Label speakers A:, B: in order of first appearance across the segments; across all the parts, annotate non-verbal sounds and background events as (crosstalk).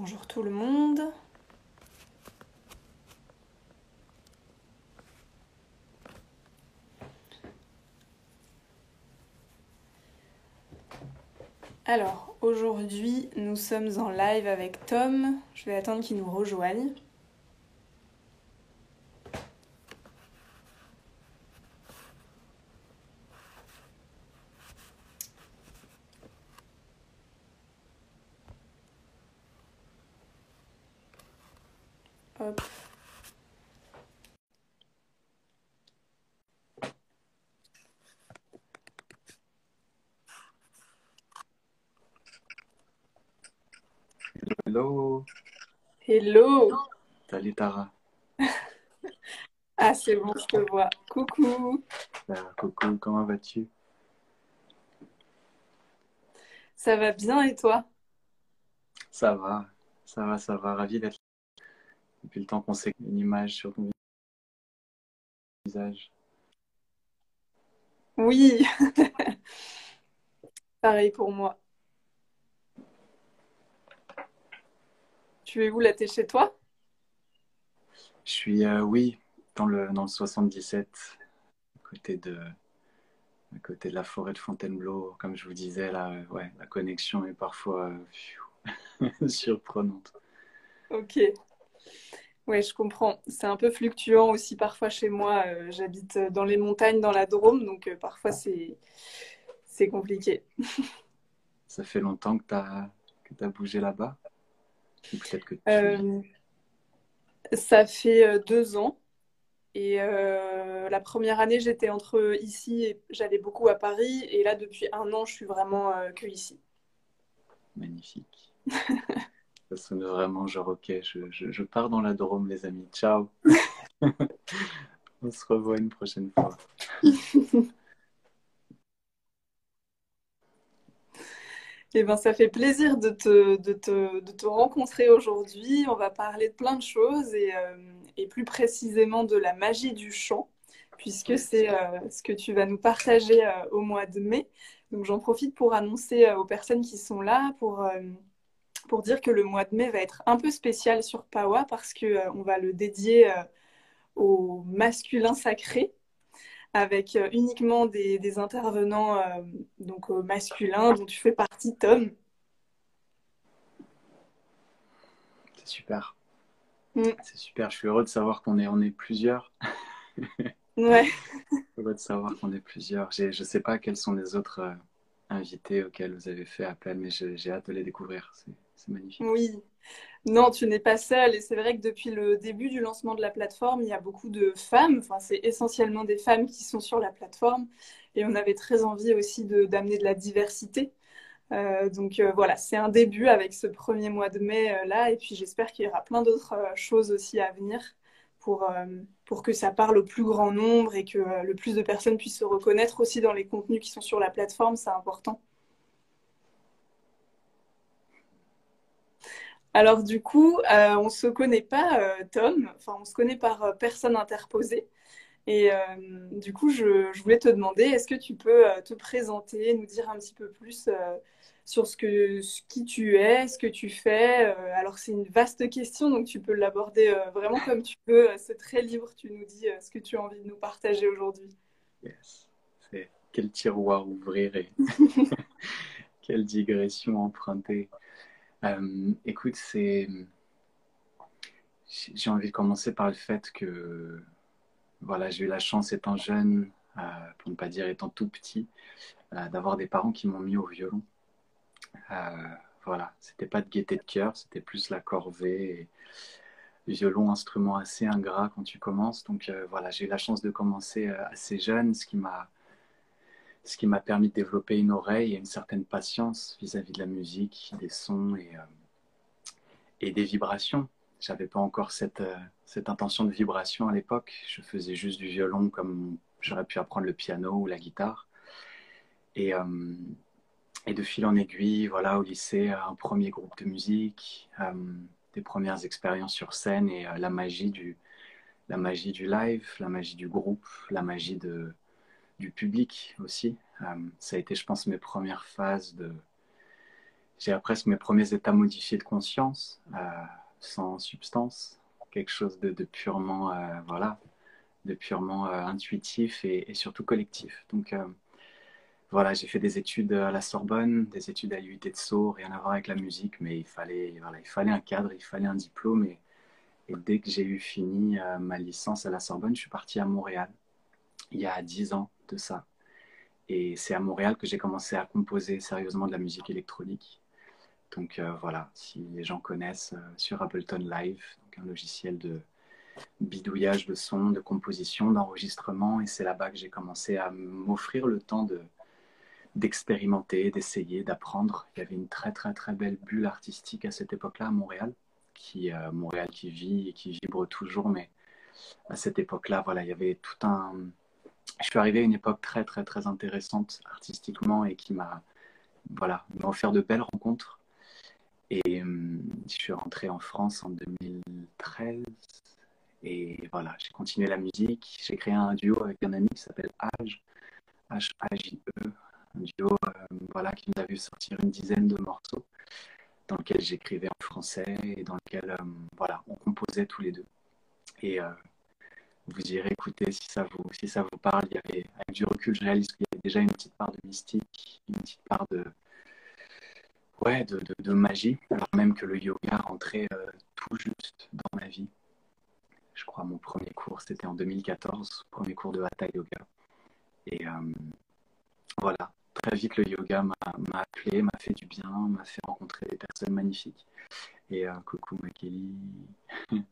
A: Bonjour tout le monde. Alors, aujourd'hui, nous sommes en live avec Tom. Je vais attendre qu'il nous rejoigne. Hop.
B: Hello,
A: Hello.
B: salut Tara. (laughs)
A: Ah, c'est bon, je te vois. Coucou.
B: Coucou, comment vas-tu?
A: Ça va bien et toi?
B: Ça va, ça va, ça va. Ravi d'être là. Depuis le temps qu'on sait une image sur ton visage.
A: Oui, (laughs) pareil pour moi. Tu es où là? T'es chez toi?
B: Je suis, euh, oui, dans le, dans le 77, à côté de, à côté de la forêt de Fontainebleau. Comme je vous disais, là, euh, ouais, la connexion est parfois euh, (laughs) surprenante.
A: Ok. Ouais, je comprends. C'est un peu fluctuant aussi parfois chez moi. Euh, j'habite dans les montagnes, dans la Drôme, donc euh, parfois c'est compliqué. (laughs)
B: Ça fait longtemps que tu as, tu bougé là-bas? Ou peut-être que tu...
A: Euh, ça fait euh, deux ans et euh, la première année j'étais entre ici et j'allais beaucoup à Paris et là depuis un an je suis vraiment euh, que ici.
B: Magnifique. (laughs) Ça sonne vraiment genre, ok, je, je, je pars dans la Drôme, les amis. Ciao. (laughs) On se revoit une prochaine fois. (laughs)
A: Eh ben, ça fait plaisir de te, de te, de te rencontrer aujourd'hui. On va parler de plein de choses et, euh, et plus précisément de la magie du chant, puisque c'est euh, ce que tu vas nous partager euh, au mois de mai. Donc j'en profite pour annoncer aux personnes qui sont là, pour, pour dire que le mois de mai va être un peu spécial sur Pawa parce que euh, on va le dédier au masculin sacré avec euh, uniquement des, des intervenants euh, donc euh, masculins dont tu fais partie, Tom.
B: C'est super.
A: Mm.
B: C'est super. Je suis heureux de savoir qu'on est, on est plusieurs.
A: Ouais. (laughs)
B: Heureux de savoir qu'on est plusieurs. Je ne sais pas quels sont les autres invités auxquels vous avez fait appel, mais j'ai hâte de les découvrir. C'est magnifique.
A: Oui, non, tu n'es pas seule. Et c'est vrai que depuis le début du lancement de la plateforme, il y a beaucoup de femmes. Enfin, c'est essentiellement des femmes qui sont sur la plateforme. Et on avait très envie aussi de, d'amener de la diversité. Euh, donc euh, voilà, c'est un début avec ce premier mois de mai euh, là. Et puis j'espère qu'il y aura plein d'autres choses aussi à venir pour, euh, pour que ça parle au plus grand nombre et que euh, le plus de personnes puissent se reconnaître aussi dans les contenus qui sont sur la plateforme. C'est important. Alors du coup, euh, on se connaît pas, Tom, enfin on se connaît par personne interposée. Et du coup, je, voulais te demander, est-ce que tu peux te présenter, nous dire un petit peu plus sur ce que, ce- qui tu es, ce que tu fais. Euh, alors c'est une vaste question, donc tu peux l'aborder euh, vraiment comme tu veux. C'est très libre, tu nous dis euh, ce que tu as envie de nous partager aujourd'hui.
B: Yes. C'est quel tiroir ouvrir et (laughs) quelle digression emprunter. Euh, écoute, c'est, j'ai envie de commencer par le fait que voilà, j'ai eu la chance étant jeune, euh, pour ne pas dire étant tout petit, euh, d'avoir des parents qui m'ont mis au violon. Euh, voilà, c'était pas de gaieté de cœur, c'était plus la corvée. Et violon, instrument assez ingrat quand tu commences. Donc euh, voilà, j'ai eu la chance de commencer euh, assez jeune, ce qui m'a ce qui m'a permis de développer une oreille et une certaine patience vis-à-vis de la musique, des sons et, euh, et des vibrations. J'avais pas encore cette, cette intention de vibration à l'époque. Je faisais juste du violon comme j'aurais pu apprendre le piano ou la guitare. Et, et de fil en aiguille, voilà, au lycée, un premier groupe de musique, euh, des premières expériences sur scène et euh, la magie du, la magie du live, la magie du groupe, la magie de, du public aussi. Euh, ça a été, je pense, mes premières phases de j'ai presque mes premiers états modifiés de conscience, sans substance, quelque chose de, purement, voilà, de purement intuitif et, et, surtout collectif. Donc, voilà, j'ai fait des études à la Sorbonne, des études à l'UT de Sceaux, rien à voir avec la musique, mais il fallait, voilà, il fallait un cadre, il fallait un diplôme. Et, dès que j'ai eu fini euh, ma licence à la Sorbonne, je suis parti à Montréal, il y a dix ans de ça. Et c'est à Montréal que j'ai commencé à composer sérieusement de la musique électronique. Donc euh, voilà, si les gens connaissent euh, sur Ableton Live, donc un logiciel de bidouillage de son, de composition, d'enregistrement. Et c'est là-bas que j'ai commencé à m'offrir le temps de, d'expérimenter, d'essayer, d'apprendre. Il y avait une très très très belle bulle artistique à cette époque-là à Montréal, qui euh, Montréal qui vit et qui vibre toujours, mais à cette époque-là, voilà, il y avait tout un. Je suis arrivé à une époque très très très intéressante artistiquement et qui m'a voilà offert de belles rencontres. Et hum, je suis rentré en France en 2013 et voilà, j'ai continué la musique. J'ai créé un duo avec un ami qui s'appelle Age, H-A-J-E, un duo euh, voilà, qui nous a vu sortir une dizaine de morceaux dans lequel j'écrivais en français et dans lequel euh, voilà, on composait tous les deux. Et euh, vous irez écouter si ça vous, si ça vous parle. Avec du recul, je réalise qu'il y avait déjà une petite part de mystique, une petite part de, ouais, de, de, magie, alors même que le yoga rentrait tout juste dans ma vie. Je crois mon premier cours, c'était en 2014, premier cours de Hatha Yoga. Et voilà, très vite, le yoga m'a appelé, m'a fait du bien, m'a fait rencontrer des personnes magnifiques. Et euh, coucou Makeli. (laughs)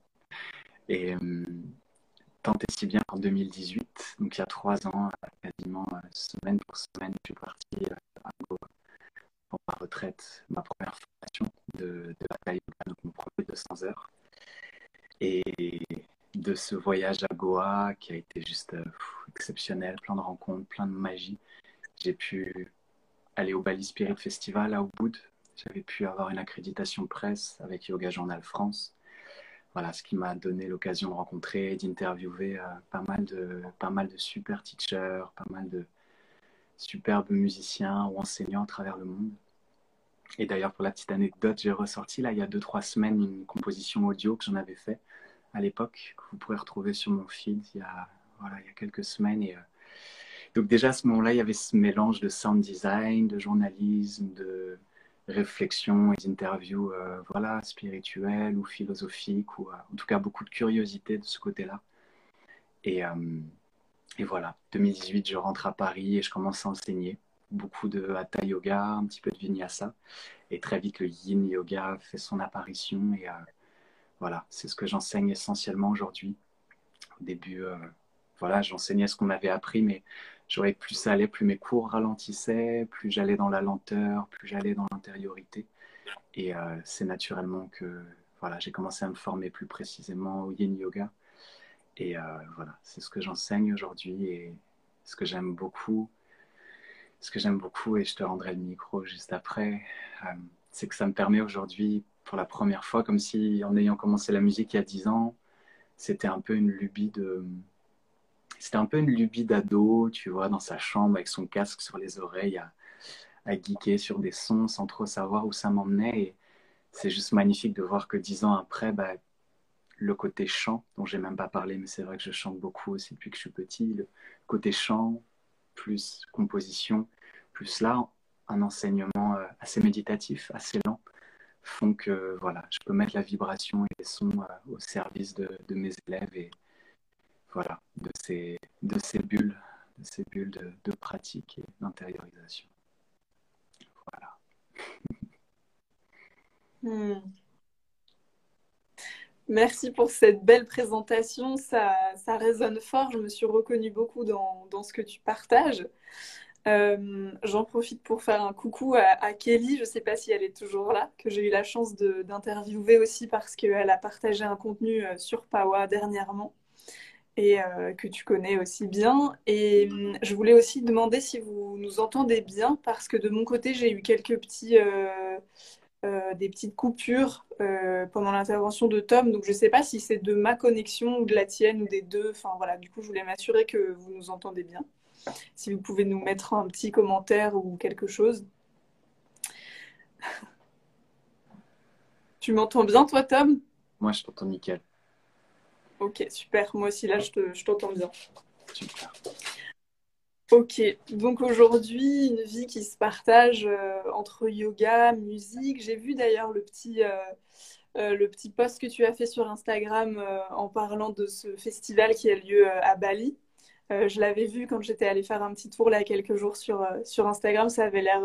B: et euh, tant et si bien qu'en 2018, donc il y a trois ans, quasiment euh, semaine pour semaine, je suis parti à Goa pour ma retraite, ma première formation de, de la yoga, donc mon premier 200 heures. Et de ce voyage à Goa qui a été juste exceptionnel, plein de rencontres, plein de magie. J'ai pu aller au Bali Spirit Festival à Ubud. J'avais pu avoir une accréditation presse avec Yoga Journal France. Voilà, ce qui m'a donné l'occasion de rencontrer et d'interviewer euh, pas, mal de, super teachers, pas mal de superbes musiciens ou enseignants à travers le monde. Et d'ailleurs, pour la petite anecdote, j'ai ressorti là il y a 2-3 semaines une composition audio que j'en avais fait à l'époque, que vous pourrez retrouver sur mon feed il y a, voilà, il y a quelques semaines. Et, euh, donc déjà à ce moment-là, il y avait ce mélange de sound design, de journalisme, de réflexion et d'interviews euh, voilà, spirituelles ou philosophiques, ou euh, en tout cas beaucoup de curiosité de ce côté-là. Et, euh, et, voilà, 2018, je rentre à Paris et je commence à enseigner beaucoup de Hatha Yoga, un petit peu de Vinyasa. Et très vite, le Yin Yoga fait son apparition. Et voilà, c'est ce que j'enseigne essentiellement aujourd'hui. Au début, voilà, j'enseignais ce qu'on m'avait appris, mais je voyais que plus ça allait, plus mes cours ralentissaient, plus j'allais dans la lenteur, plus j'allais dans l'intériorité. Et euh, c'est naturellement que voilà, j'ai commencé à me former plus précisément au yin yoga. Et euh, voilà, c'est ce que j'enseigne aujourd'hui et ce que j'aime beaucoup. Ce que j'aime beaucoup, et je te rendrai le micro juste après, euh, c'est que ça me permet aujourd'hui, pour la première fois, comme si en ayant commencé la musique il y a dix ans, c'était un peu une lubie de, c'était un peu une lubie d'ado, tu vois, dans sa chambre avec son casque sur les oreilles, à, à geeker sur des sons sans trop savoir où ça m'emmenait. Et c'est juste magnifique de voir que dix ans après, bah, le côté chant, dont j'ai même pas parlé, mais c'est vrai que je chante beaucoup aussi depuis que je suis petit, le côté chant, plus composition, plus là, un enseignement euh, assez méditatif, assez lent, font que voilà, je peux mettre la vibration et les sons euh, au service de, de mes élèves et, voilà, de ces, de ces bulles, de ces bulles de, pratique et d'intériorisation. Voilà. (laughs)
A: Hmm. Merci pour cette belle présentation. Ça, ça, résonne fort. Je me suis reconnue beaucoup dans, ce que tu partages. Euh, j'en profite pour faire un coucou à, Kelly. Je ne sais pas si elle est toujours là, que j'ai eu la chance d'interviewer aussi parce qu'elle a partagé un contenu euh, sur Pawa dernièrement et euh, que tu connais aussi bien. Et hum, je voulais aussi demander si vous nous entendez bien, parce que de mon côté, j'ai eu quelques petits, euh, euh, des petites coupures pendant l'intervention de Tom. Donc, je ne sais pas si c'est de ma connexion ou de la tienne ou des deux. Enfin, voilà, du coup, je voulais m'assurer que vous nous entendez bien. Si vous pouvez nous mettre un petit commentaire ou quelque chose. (laughs) Tu m'entends bien, toi, Tom?
B: Moi, je t'entends nickel.
A: Ok, super. Moi aussi, là, je t'entends bien.
B: Super.
A: Ok, donc aujourd'hui, une vie qui se partage euh, entre yoga, musique. J'ai vu d'ailleurs le petit, euh, euh, le petit post que tu as fait sur Instagram en parlant de ce festival qui a lieu à Bali. je l'avais vu quand j'étais allée faire un petit tour là quelques jours sur, sur Instagram. Ça avait l'air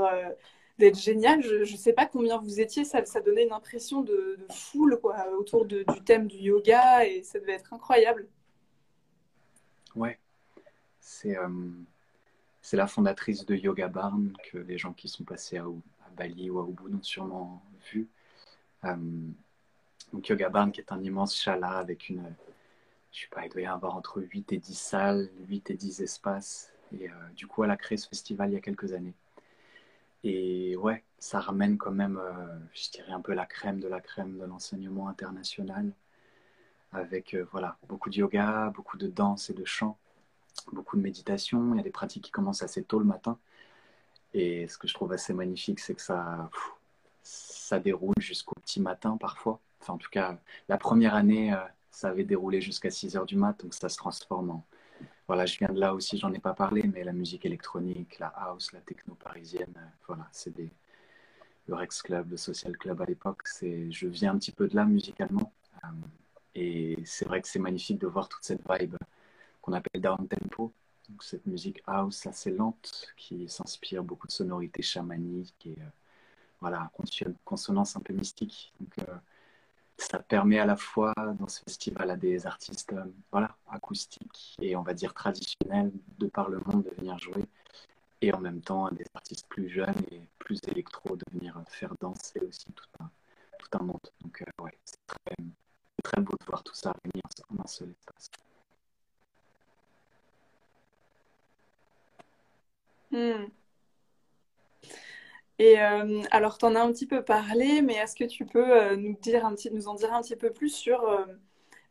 A: d'être génial. Je ne sais pas combien vous étiez. Ça, donnait une impression de, foule quoi, autour du thème du yoga et ça devait être incroyable.
B: Ouais, c'est c'est la fondatrice de Yoga Barn que les gens qui sont passés à, Bali ou à Ubud ont sûrement vu. Euh, donc Yoga Barn qui est un immense chala avec une, je sais pas, il doit y avoir entre 8 et 10 salles, 8 et 10 espaces. Et euh, du coup, elle a créé ce festival il y a quelques années. Et ouais, ça ramène quand même, euh, je dirais, un peu la crème de la crème de l'enseignement international, avec voilà, beaucoup de yoga, beaucoup de danse et de chant beaucoup de méditation. Il y a des pratiques qui commencent assez tôt le matin. Et ce que je trouve assez magnifique, c'est que ça, ça déroule jusqu'au petit matin parfois. Enfin, en tout cas, la première année, euh, ça avait déroulé jusqu'à 6 heures du mat, donc ça se transforme en. Voilà, je viens de là aussi, j'en ai pas parlé, mais la musique électronique, la house, la techno parisienne, euh, voilà, c'est des. Le Rex Club, le Social Club à l'époque, c'est. Je viens un petit peu de là musicalement. Euh, et c'est vrai que c'est magnifique de voir toute cette vibe qu'on appelle down tempo. Donc, cette musique house assez lente qui s'inspire beaucoup de sonorités chamaniques et euh, voilà, consonance un peu mystique. Euh, ça permet à la fois dans ce festival à des artistes euh, voilà, acoustiques et on va dire traditionnels de par le monde de venir jouer et en même temps à des artistes plus jeunes et plus électro de venir faire danser aussi tout un, tout un monde. Donc ouais, c'est très, très beau de voir tout ça venir en un seul espace.
A: Hmm. Et euh, alors, tu en as un petit peu parlé, mais est-ce que tu peux euh, nous, dire un petit, nous en dire un petit peu plus sur, euh,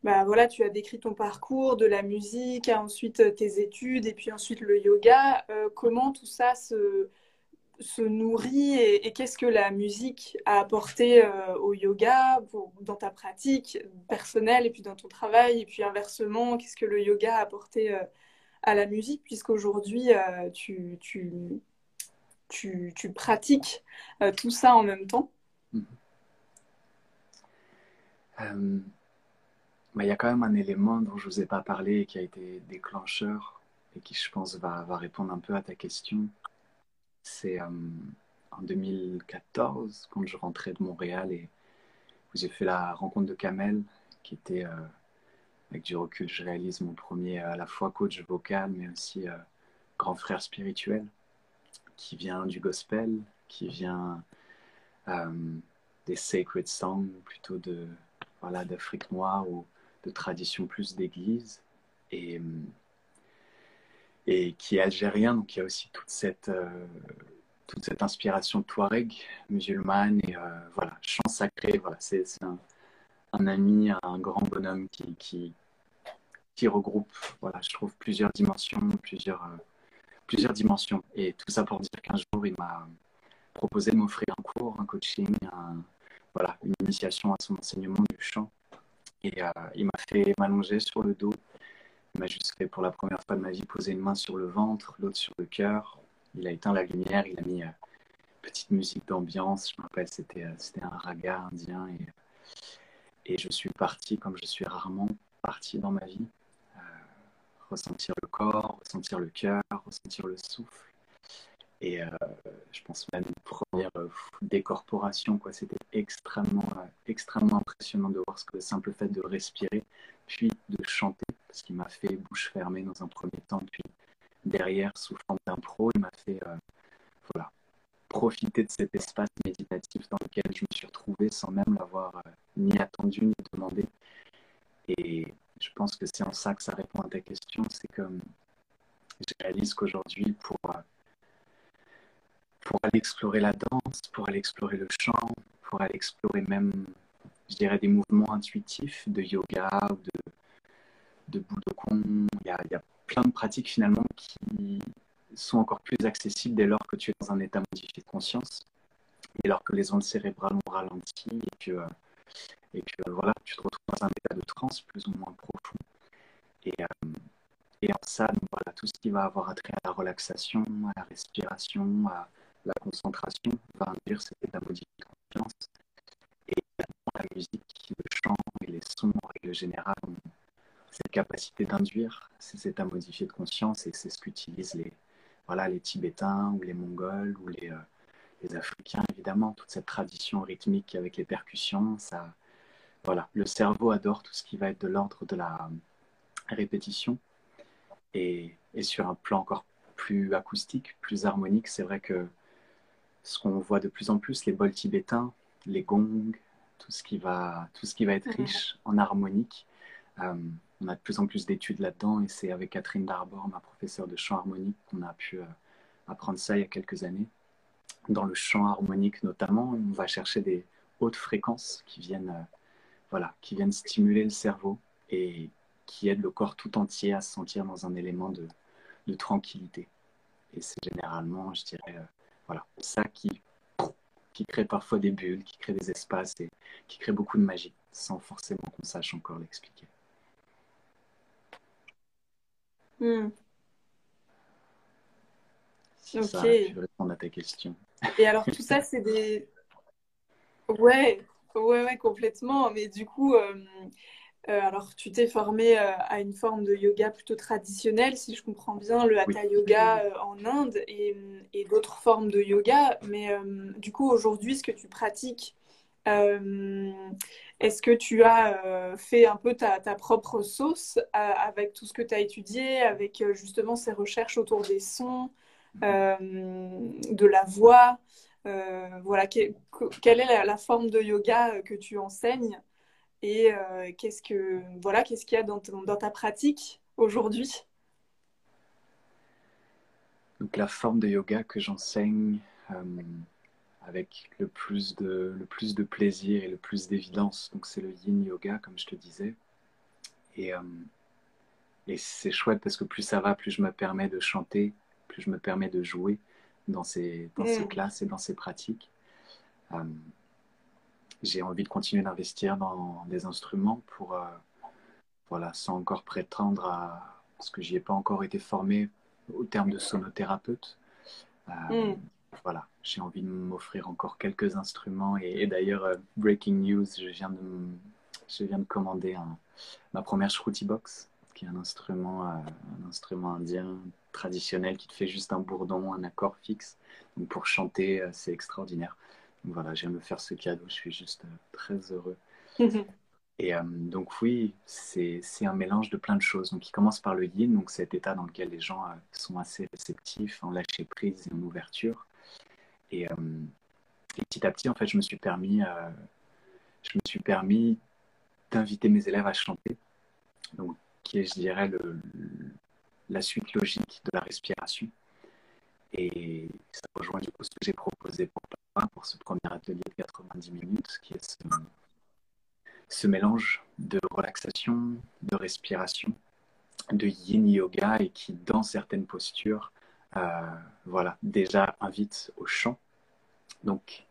A: bah, voilà, tu as décrit ton parcours, de la musique, ensuite tes études, et puis ensuite le yoga. comment tout ça se, se nourrit et, qu'est-ce que la musique a apporté au yoga dans ta pratique personnelle et puis dans ton travail, et puis inversement, qu'est-ce que le yoga a apporté à la musique, puisqu'aujourd'hui, tu, tu, pratiques euh, tout ça en même temps?
B: Euh, bah, Il y a quand même un élément dont je ne vous ai pas parlé qui a été déclencheur et qui, je pense, va, répondre un peu à ta question. C'est en 2014, quand je rentrais de Montréal et j'ai fait la rencontre de Kamel, qui était avec du recul, je réalise mon premier à la fois coach vocal, mais aussi euh, grand frère spirituel, qui vient du gospel, qui vient euh, des sacred songs, plutôt de voilà d'Afrique noire ou de tradition plus d'église, et, et qui est algérien, donc il y a aussi toute cette euh, toute cette inspiration touareg musulmane et voilà chant sacré, voilà. C'est un, un ami, un grand bonhomme qui, qui, qui regroupe, voilà, je trouve, plusieurs dimensions, plusieurs, euh, plusieurs dimensions. Et tout ça pour dire qu'un jour, il m'a proposé de m'offrir un cours, un coaching, voilà, une initiation à son enseignement du chant. Et euh, il m'a fait m'allonger sur le dos. Il m'a juste fait pour la première fois de ma vie poser une main sur le ventre, l'autre sur le cœur. Il a éteint la lumière, il a mis euh, petite musique d'ambiance. Je me rappelle, c'était, c'était un raga indien. Et, et je suis parti comme je suis rarement parti dans ma vie ressentir le corps, ressentir le cœur, ressentir le souffle. Et euh, je pense même première euh, décorporation, quoi. C'était extrêmement, euh, extrêmement impressionnant de voir ce que le simple fait de respirer, puis de chanter, parce qu'il m'a fait bouche fermée dans un premier temps, puis derrière, sous forme d'impro, il m'a fait voilà, profiter de cet espace méditatif dans lequel je me suis retrouvé sans même l'avoir ni attendu ni demandé. Et je pense que c'est en ça que ça ta question. C'est comme je réalise qu'aujourd'hui, pour, pour aller explorer la danse, pour aller explorer le chant, pour aller explorer même, je dirais, des mouvements intuitifs de yoga ou de, de il y, a, il y a plein de pratiques finalement qui sont encore plus accessibles dès lors que tu es dans un état modifié de conscience, dès lors que les ondes cérébrales ont ralenti et que et que voilà, tu te retrouves dans un état de transe plus ou moins profond. Et, et en ça, voilà, tout ce va avoir attrait à la relaxation, à la respiration, à la concentration, va induire cet état modifié de confiance. Et la musique, le chant et les sons en règle générale ont cette capacité d'induire ces états modifiés de conscience et c'est ce qu'utilisent les, voilà, les Tibétains ou les Mongols ou les, euh, les Africains, évidemment, toute cette tradition rythmique avec les percussions. Ça, voilà, le cerveau adore tout ce qui va être de l'ordre de la répétition. Et, et, sur un plan encore plus acoustique, plus harmonique, c'est vrai que ce qu'on voit de plus en plus, les bols tibétains, les gongs, tout ce qui va, tout ce qui va être riche en harmonique. Euh, on a de plus en plus d'études là-dedans et c'est avec Catherine Darbord, ma professeure de chant harmonique, qu'on a pu euh, apprendre ça il y a quelques années. Dans le chant harmonique notamment, on va chercher des hautes fréquences qui viennent, euh, voilà, qui viennent stimuler le cerveau et qui aident le corps tout entier à se sentir dans un élément de, de tranquillité. Et c'est généralement, je dirais, euh, voilà, ça qui, qui crée parfois des bulles, qui crée des espaces et qui crée beaucoup de magie, sans forcément qu'on sache encore l'expliquer.
A: Hmm.
B: ok. Ça, je vais répondre à ta question.
A: Et alors, tout ça, c'est des. (laughs) Ouais, ouais, ouais, complètement. Mais du coup, euh, alors tu t'es formé euh, à une forme de yoga plutôt traditionnelle, si je comprends bien, le hatha yoga en Inde et, et d'autres formes de yoga. Mais du coup, aujourd'hui, ce que tu pratiques, est-ce que tu as euh, fait un peu ta, propre sauce euh, avec tout ce que tu as étudié, avec euh, justement ces recherches autour des sons, de la voix Voilà, quelle est la, forme de yoga que tu enseignes? Et qu'est-ce que voilà, qu'est-ce qu'il y a dans, dans ta pratique aujourd'hui?
B: Donc la forme de yoga que j'enseigne avec le plus de, le plus de plaisir et le plus d'évidence. Donc c'est le yin yoga, comme je te disais. Et, euh, et c'est chouette parce que plus ça va, plus je me permets de chanter, plus je me permets de jouer dans ces, dans ces mm. classes et dans ces pratiques. Euh, j'ai envie de continuer d'investir dans des instruments pour, euh, voilà, sans encore prétendre à ce que j'y ai pas encore été formé au terme de sonothérapeute. Mm voilà, j'ai envie de m'offrir encore quelques instruments. Et, d'ailleurs, euh, breaking news, je viens de, je viens de commander ma première Shruti Box, qui est un instrument, euh, un instrument indien traditionnel qui te fait juste un bourdon, un accord fixe. Donc pour chanter, euh, c'est extraordinaire. Voilà, de me faire ce cadeau, je suis juste très heureux. Et donc oui, c'est un mélange de plein de choses. Donc il commence par le yin, donc cet état dans lequel les gens sont assez réceptifs, en lâcher prise et en ouverture. Euh, et, petit à petit, en fait, je me suis permis, euh, je me suis permis d'inviter mes élèves à chanter, donc, qui est, je dirais, le, la suite logique de la respiration. Et ça rejoint du coup ce que j'ai proposé pour, pour ce premier atelier de 90 minutes, qui est ce, mélange de relaxation, de respiration, de yin yoga et qui, dans certaines postures, euh, voilà, déjà invite au chant. Donc,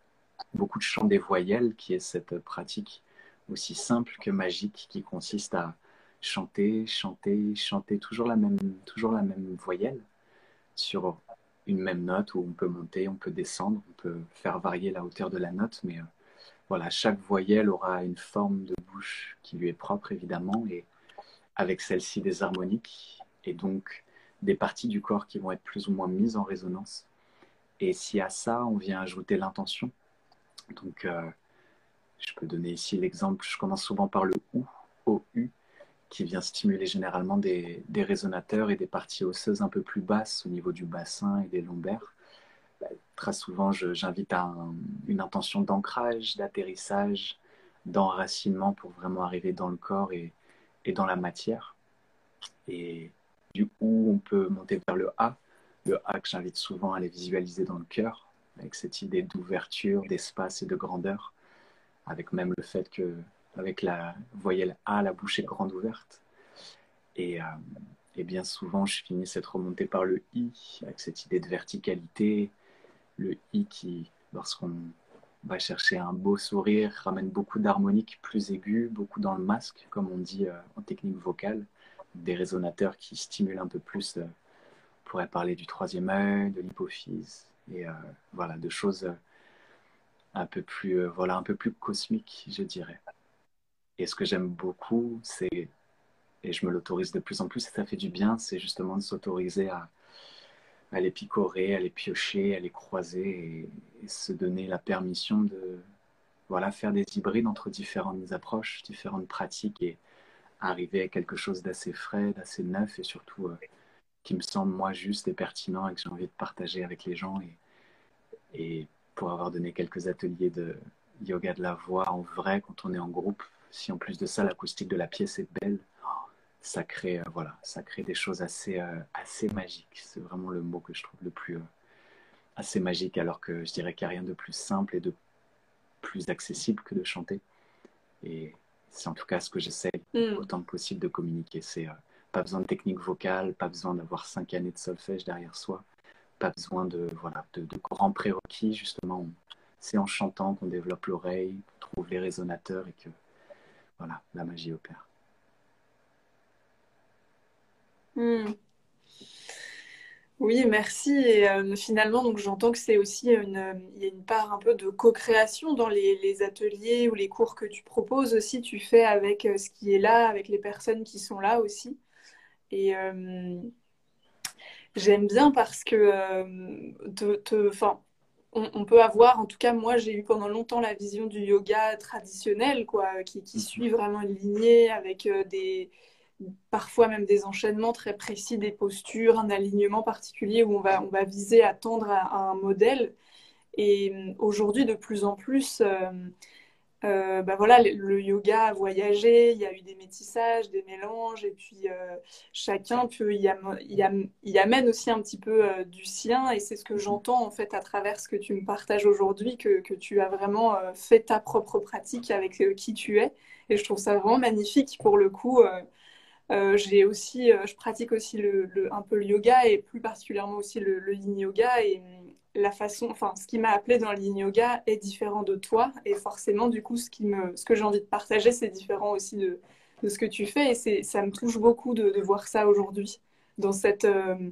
B: beaucoup de chant des voyelles, qui est cette pratique aussi simple que magique, qui consiste à chanter, chanter, chanter toujours la même, toujours la même voyelle sur une même note où on peut monter, on peut descendre, on peut faire varier la hauteur de la note, mais euh, voilà, chaque voyelle aura une forme de bouche qui lui est propre évidemment, et avec celle-ci des harmoniques, et donc des parties du corps qui vont être plus ou moins mises en résonance. Et si à ça, on vient ajouter l'intention, donc euh, je peux donner ici l'exemple, je commence souvent par le OU, OU, qui vient stimuler généralement des, résonateurs et des parties osseuses un peu plus basses au niveau du bassin et des lombaires. Bah, très souvent, j'invite à une intention d'ancrage, d'atterrissage, d'enracinement pour vraiment arriver dans le corps et, et dans la matière. Et, du où on peut monter vers le A. Le A que j'invite souvent à les visualiser dans le cœur, avec cette idée d'ouverture, d'espace et de grandeur, avec même le fait que, avec la voyelle A, la bouche est grande ouverte. Et, euh, bien souvent, je finis cette remontée par le I, avec cette idée de verticalité, le I qui, lorsqu'on va chercher un beau sourire, ramène beaucoup d'harmoniques plus aigus, beaucoup dans le masque, comme on dit euh, en technique vocale, des résonateurs qui stimulent un peu plus. Euh, on pourrait parler du troisième œil, de l'hypophyse, et voilà, de choses un peu plus, voilà, un peu plus cosmiques, je dirais. Et ce que j'aime beaucoup, c'est, et je me l'autorise de plus en plus, et ça fait du bien, c'est justement de s'autoriser à, à les picorer, à les piocher, à les croiser et, se donner la permission de voilà, faire des hybrides entre différentes approches, différentes pratiques et arriver à quelque chose d'assez frais, d'assez neuf et surtout euh, qui me semble moi juste et pertinent et que j'ai envie de partager avec les gens. Et, et pour avoir donné quelques ateliers de yoga de la voix en vrai quand on est en groupe, si en plus de ça l'acoustique de la pièce est belle, ça crée, euh, voilà, ça crée des choses assez, euh, assez magiques. C'est vraiment le mot que je trouve le plus euh, assez magique, alors que je dirais qu'il n'y a rien de plus simple et de plus accessible que de chanter. Et c'est en tout cas ce que j'essaie mm. autant que possible de communiquer. C'est pas besoin de technique vocale, pas besoin d'avoir cinq années de solfège derrière soi, pas besoin de, voilà, de, de grands prérequis, justement. C'est en chantant qu'on développe l'oreille, qu'on trouve les résonateurs et que voilà, la magie opère.
A: Hmm. Oui, merci. Et euh, finalement, donc j'entends que c'est aussi une, il y a une part un peu de co-création dans les, ateliers ou les cours que tu proposes aussi. Tu fais avec euh, ce qui est là, avec les personnes qui sont là aussi. Et euh, j'aime bien parce que on, peut avoir, en tout cas moi j'ai eu pendant longtemps la vision du yoga traditionnel, quoi, qui, qui suit vraiment une lignée avec des parfois même des enchaînements très précis, des postures, un alignement particulier où on va, on va viser à tendre à, un modèle. Et euh, aujourd'hui, de plus en plus, euh, euh, bah voilà, le, yoga a voyagé, il y a eu des métissages, des mélanges, et puis chacun peut y, y, amène aussi un petit peu du sien, et c'est ce que j'entends en fait à travers ce que tu me partages aujourd'hui, que, que, tu as vraiment fait ta propre pratique avec qui tu es, et je trouve ça vraiment magnifique pour le coup. Euh, j'ai aussi, euh, je pratique aussi le, un peu le yoga et plus particulièrement aussi le, le yin yoga et la façon, enfin, ce qui m'a appelé dans le yoga est différent de toi. Et forcément, du coup, ce, qui me, ce que j'ai envie de partager, c'est différent aussi de, de, ce que tu fais. Et c'est, ça me touche beaucoup de, de voir ça aujourd'hui dans cette, euh,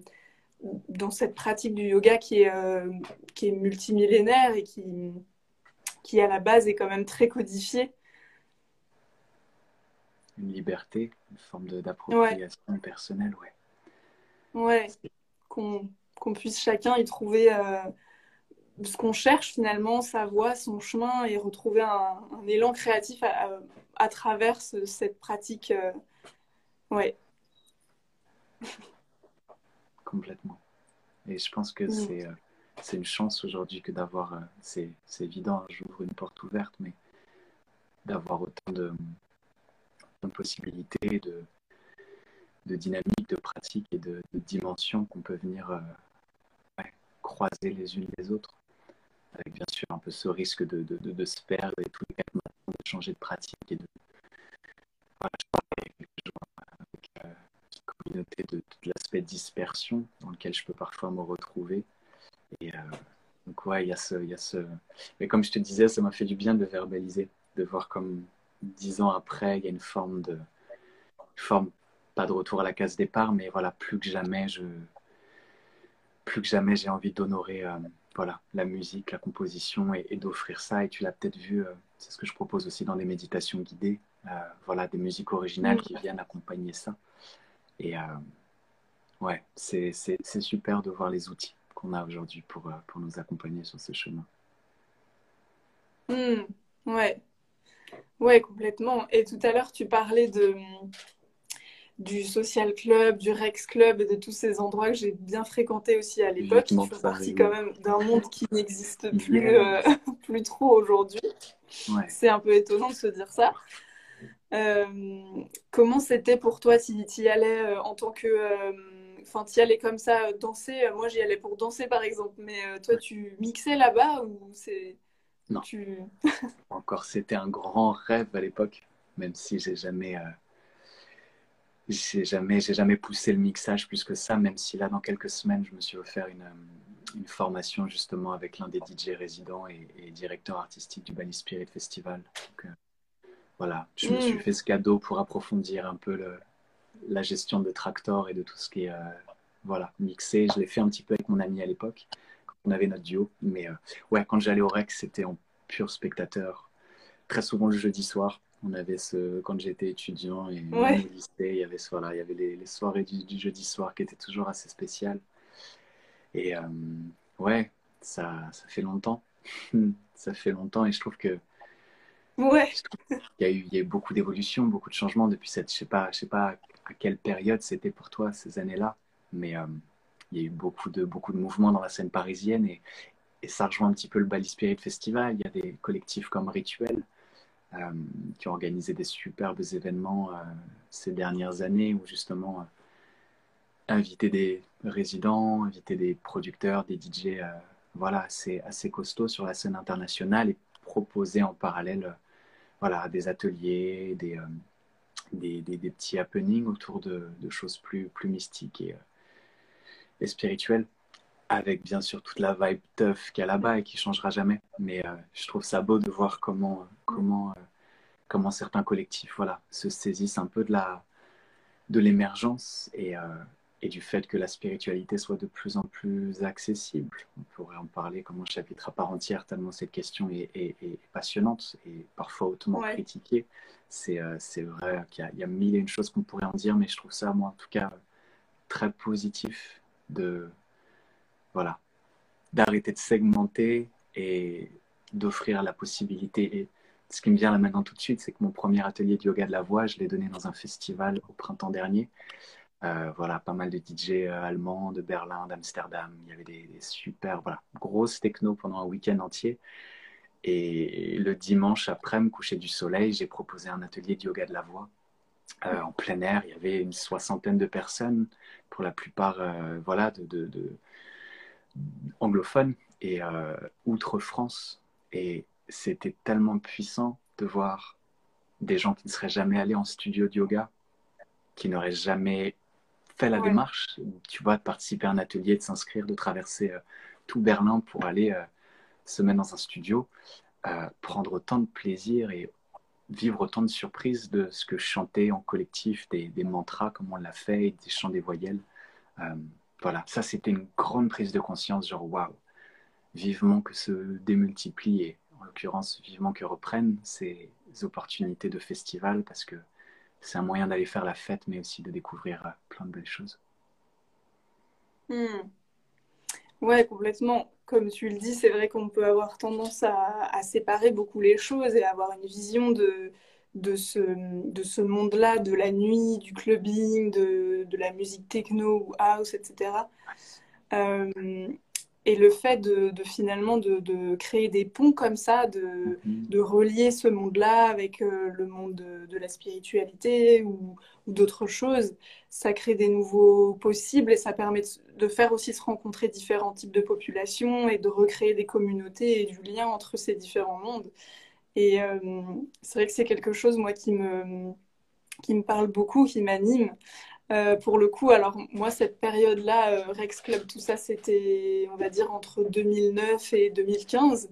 A: dans cette pratique du yoga qui est, qui est multimillénaire et qui, qui, à la base, est quand même très codifiée.
B: Une liberté, une forme d'appropriation personnelle, ouais.
A: Ouais, qu'on puisse chacun y trouver euh, ce qu'on cherche finalement, sa voie, son chemin et retrouver un, élan créatif à, travers cette pratique. Euh, ouais. (laughs)
B: Complètement. Et je pense que mm. c'est euh, c'est une chance aujourd'hui que d'avoir, c'est évident, j'ouvre une porte ouverte, mais d'avoir autant de, de possibilités, de, de dynamique, de pratique et de, de dimensions qu'on peut venir euh, croiser les unes les autres. Avec bien sûr un peu ce risque de, de, de se perdre et tous les quatre matins de changer de pratique et de. Voilà, je parlais avec, avec euh, une communauté de, l'aspect dispersion dans lequel je peux parfois me retrouver. Et euh, donc, ouais, il y, a ce, y a ce. Mais comme je te disais, ça m'a fait du bien de verbaliser, de voir comme dix ans après, il y a une forme de, forme pas de retour à la case départ, mais voilà, plus que jamais, je, plus que jamais, j'ai envie d'honorer, euh, voilà, la musique, la composition et, d'offrir ça. Et tu l'as peut-être vu, euh, c'est ce que je propose aussi dans les méditations guidées, euh, voilà, des musiques originales qui viennent accompagner ça. Et ouais, c'est super de voir les outils qu'on a aujourd'hui pour, pour nous accompagner sur ce chemin.
A: Mmh, ouais, oui, complètement. Et tout à l'heure, tu parlais de, du social club, du Rex Club et de tous ces endroits que j'ai bien fréquentés aussi à l'époque, qui font partie quand même d'un monde qui n'existe (laughs) plus, euh, (laughs) plus trop aujourd'hui. C'est un peu étonnant de se dire ça. Euh, comment c'était pour toi Tu y allais euh, en tant que. Enfin, tu y allais comme ça danser? Moi, j'y allais pour danser, par exemple. Mais toi, tu mixais là-bas ou c'est.
B: Non. (laughs) Encore, c'était un grand rêve à l'époque, même si j'ai jamais, j'ai jamais, j'ai jamais poussé le mixage plus que ça, même si là, dans quelques semaines, je me suis offert une, une formation justement avec l'un des DJ résidents et, et directeur artistique du Bali Spirit Festival. Donc, euh, voilà, je me suis
A: Mm.
B: fait ce cadeau pour approfondir un peu le, la gestion de Tractor et de tout ce qui est euh, voilà, mixé. Je l'ai fait un petit peu avec mon ami à l'époque, quand on avait notre duo. Mais euh, ouais, quand j'allais au Rex, c'était en pur spectateur. Très souvent le jeudi soir. On avait ce, quand j'étais étudiant et
A: Ouais,
B: au lycée, il y avait, ce- voilà, il y avait les, les soirées du, du jeudi soir qui étaient toujours assez spéciales. Et euh, ouais, ça, ça fait longtemps. (laughs) Ça fait longtemps et je trouve que
A: ouais,
B: trouve qu'il y a eu, il y a eu beaucoup d'évolutions, beaucoup de changements depuis cette, je sais pas, je sais pas à quelle période c'était pour toi ces années-là, mais euh, il y a eu beaucoup de, beaucoup de mouvements dans la scène parisienne et, et ça rejoint un petit peu le Bali Spirit Festival. Il y a des collectifs comme Rituel qui ont organisé des superbes événements euh, ces dernières années où justement euh, inviter des résidents, inviter des producteurs, des DJ, euh, voilà, assez, assez costauds sur la scène internationale et proposer en parallèle, euh, voilà, des ateliers, des, euh, petits happenings autour de, choses plus, mystiques euh, et spirituelles, avec bien sûr toute la vibe tough qu'il y a là-bas et qui changera jamais. Mais euh, je trouve ça beau de voir comment, comment, euh, comment certains collectifs, voilà, se saisissent un peu de la, de l'émergence et, euh, et du fait que la spiritualité soit de plus en plus accessible. On pourrait en parler comme un chapitre à part entière, tellement cette question est, est- est passionnante et parfois hautement
A: ouais.
B: critiquée. C'est euh, vrai qu'il y, y a mille et une choses qu'on pourrait en dire, mais je trouve ça, moi, en tout cas, très positif de voilà d'arrêter de segmenter et d'offrir la possibilité. Et ce qui me vient là maintenant tout de suite, c'est que mon premier atelier de yoga de la voix, je l'ai donné dans un festival au printemps dernier. Euh, voilà, pas mal de DJ euh, allemands, de Berlin, d'Amsterdam. Il y avait des, super, voilà, grosses techno pendant un week-end entier. Et le dimanche après, me coucher du soleil, j'ai proposé un atelier de yoga de la voix euh, en plein air. Il y avait une soixantaine de personnes, pour la plupart, voilà, de anglophones et euh, outre-France. Et c'était tellement puissant de voir des gens qui ne seraient jamais allés en studio de yoga, qui n'auraient jamais fait la
A: Ouais.
B: démarche, tu vois, de participer à un atelier, de s'inscrire, de traverser euh, tout Berlin pour aller euh, se mettre dans un studio, prendre autant de plaisir et vivre autant de surprises de ce que chanter en collectif, des, des mantras comme on l'a fait, des chants des voyelles. Voilà, ça c'était une grande prise de conscience, genre waouh, vivement que se démultiplient et en l'occurrence vivement que reprennent ces opportunités de festival parce que c'est un moyen d'aller faire la fête mais aussi de découvrir euh, plein de belles choses.
A: Hmm. Ouais, complètement. Comme tu le dis, c'est vrai qu'on peut avoir tendance à, à séparer beaucoup les choses et avoir une vision de, de ce, de ce monde-là, de la nuit, du clubbing, de, de la musique techno ou house, etc. Euh, et le fait de, de finalement de, de créer des ponts comme ça, de,
B: Mhm.
A: de relier ce monde-là avec euh, le monde de, la spiritualité ou, ou d'autres choses, ça crée des nouveaux possibles et ça permet de faire aussi se rencontrer différents types de populations et de recréer des communautés et du lien entre ces différents mondes. Et euh, c'est vrai que c'est quelque chose, moi, qui me, qui me parle beaucoup, qui m'anime. Euh, pour le coup, alors moi, cette période-là, euh, Rex Club, tout ça, c'était, on va dire, entre 2009 et 2015.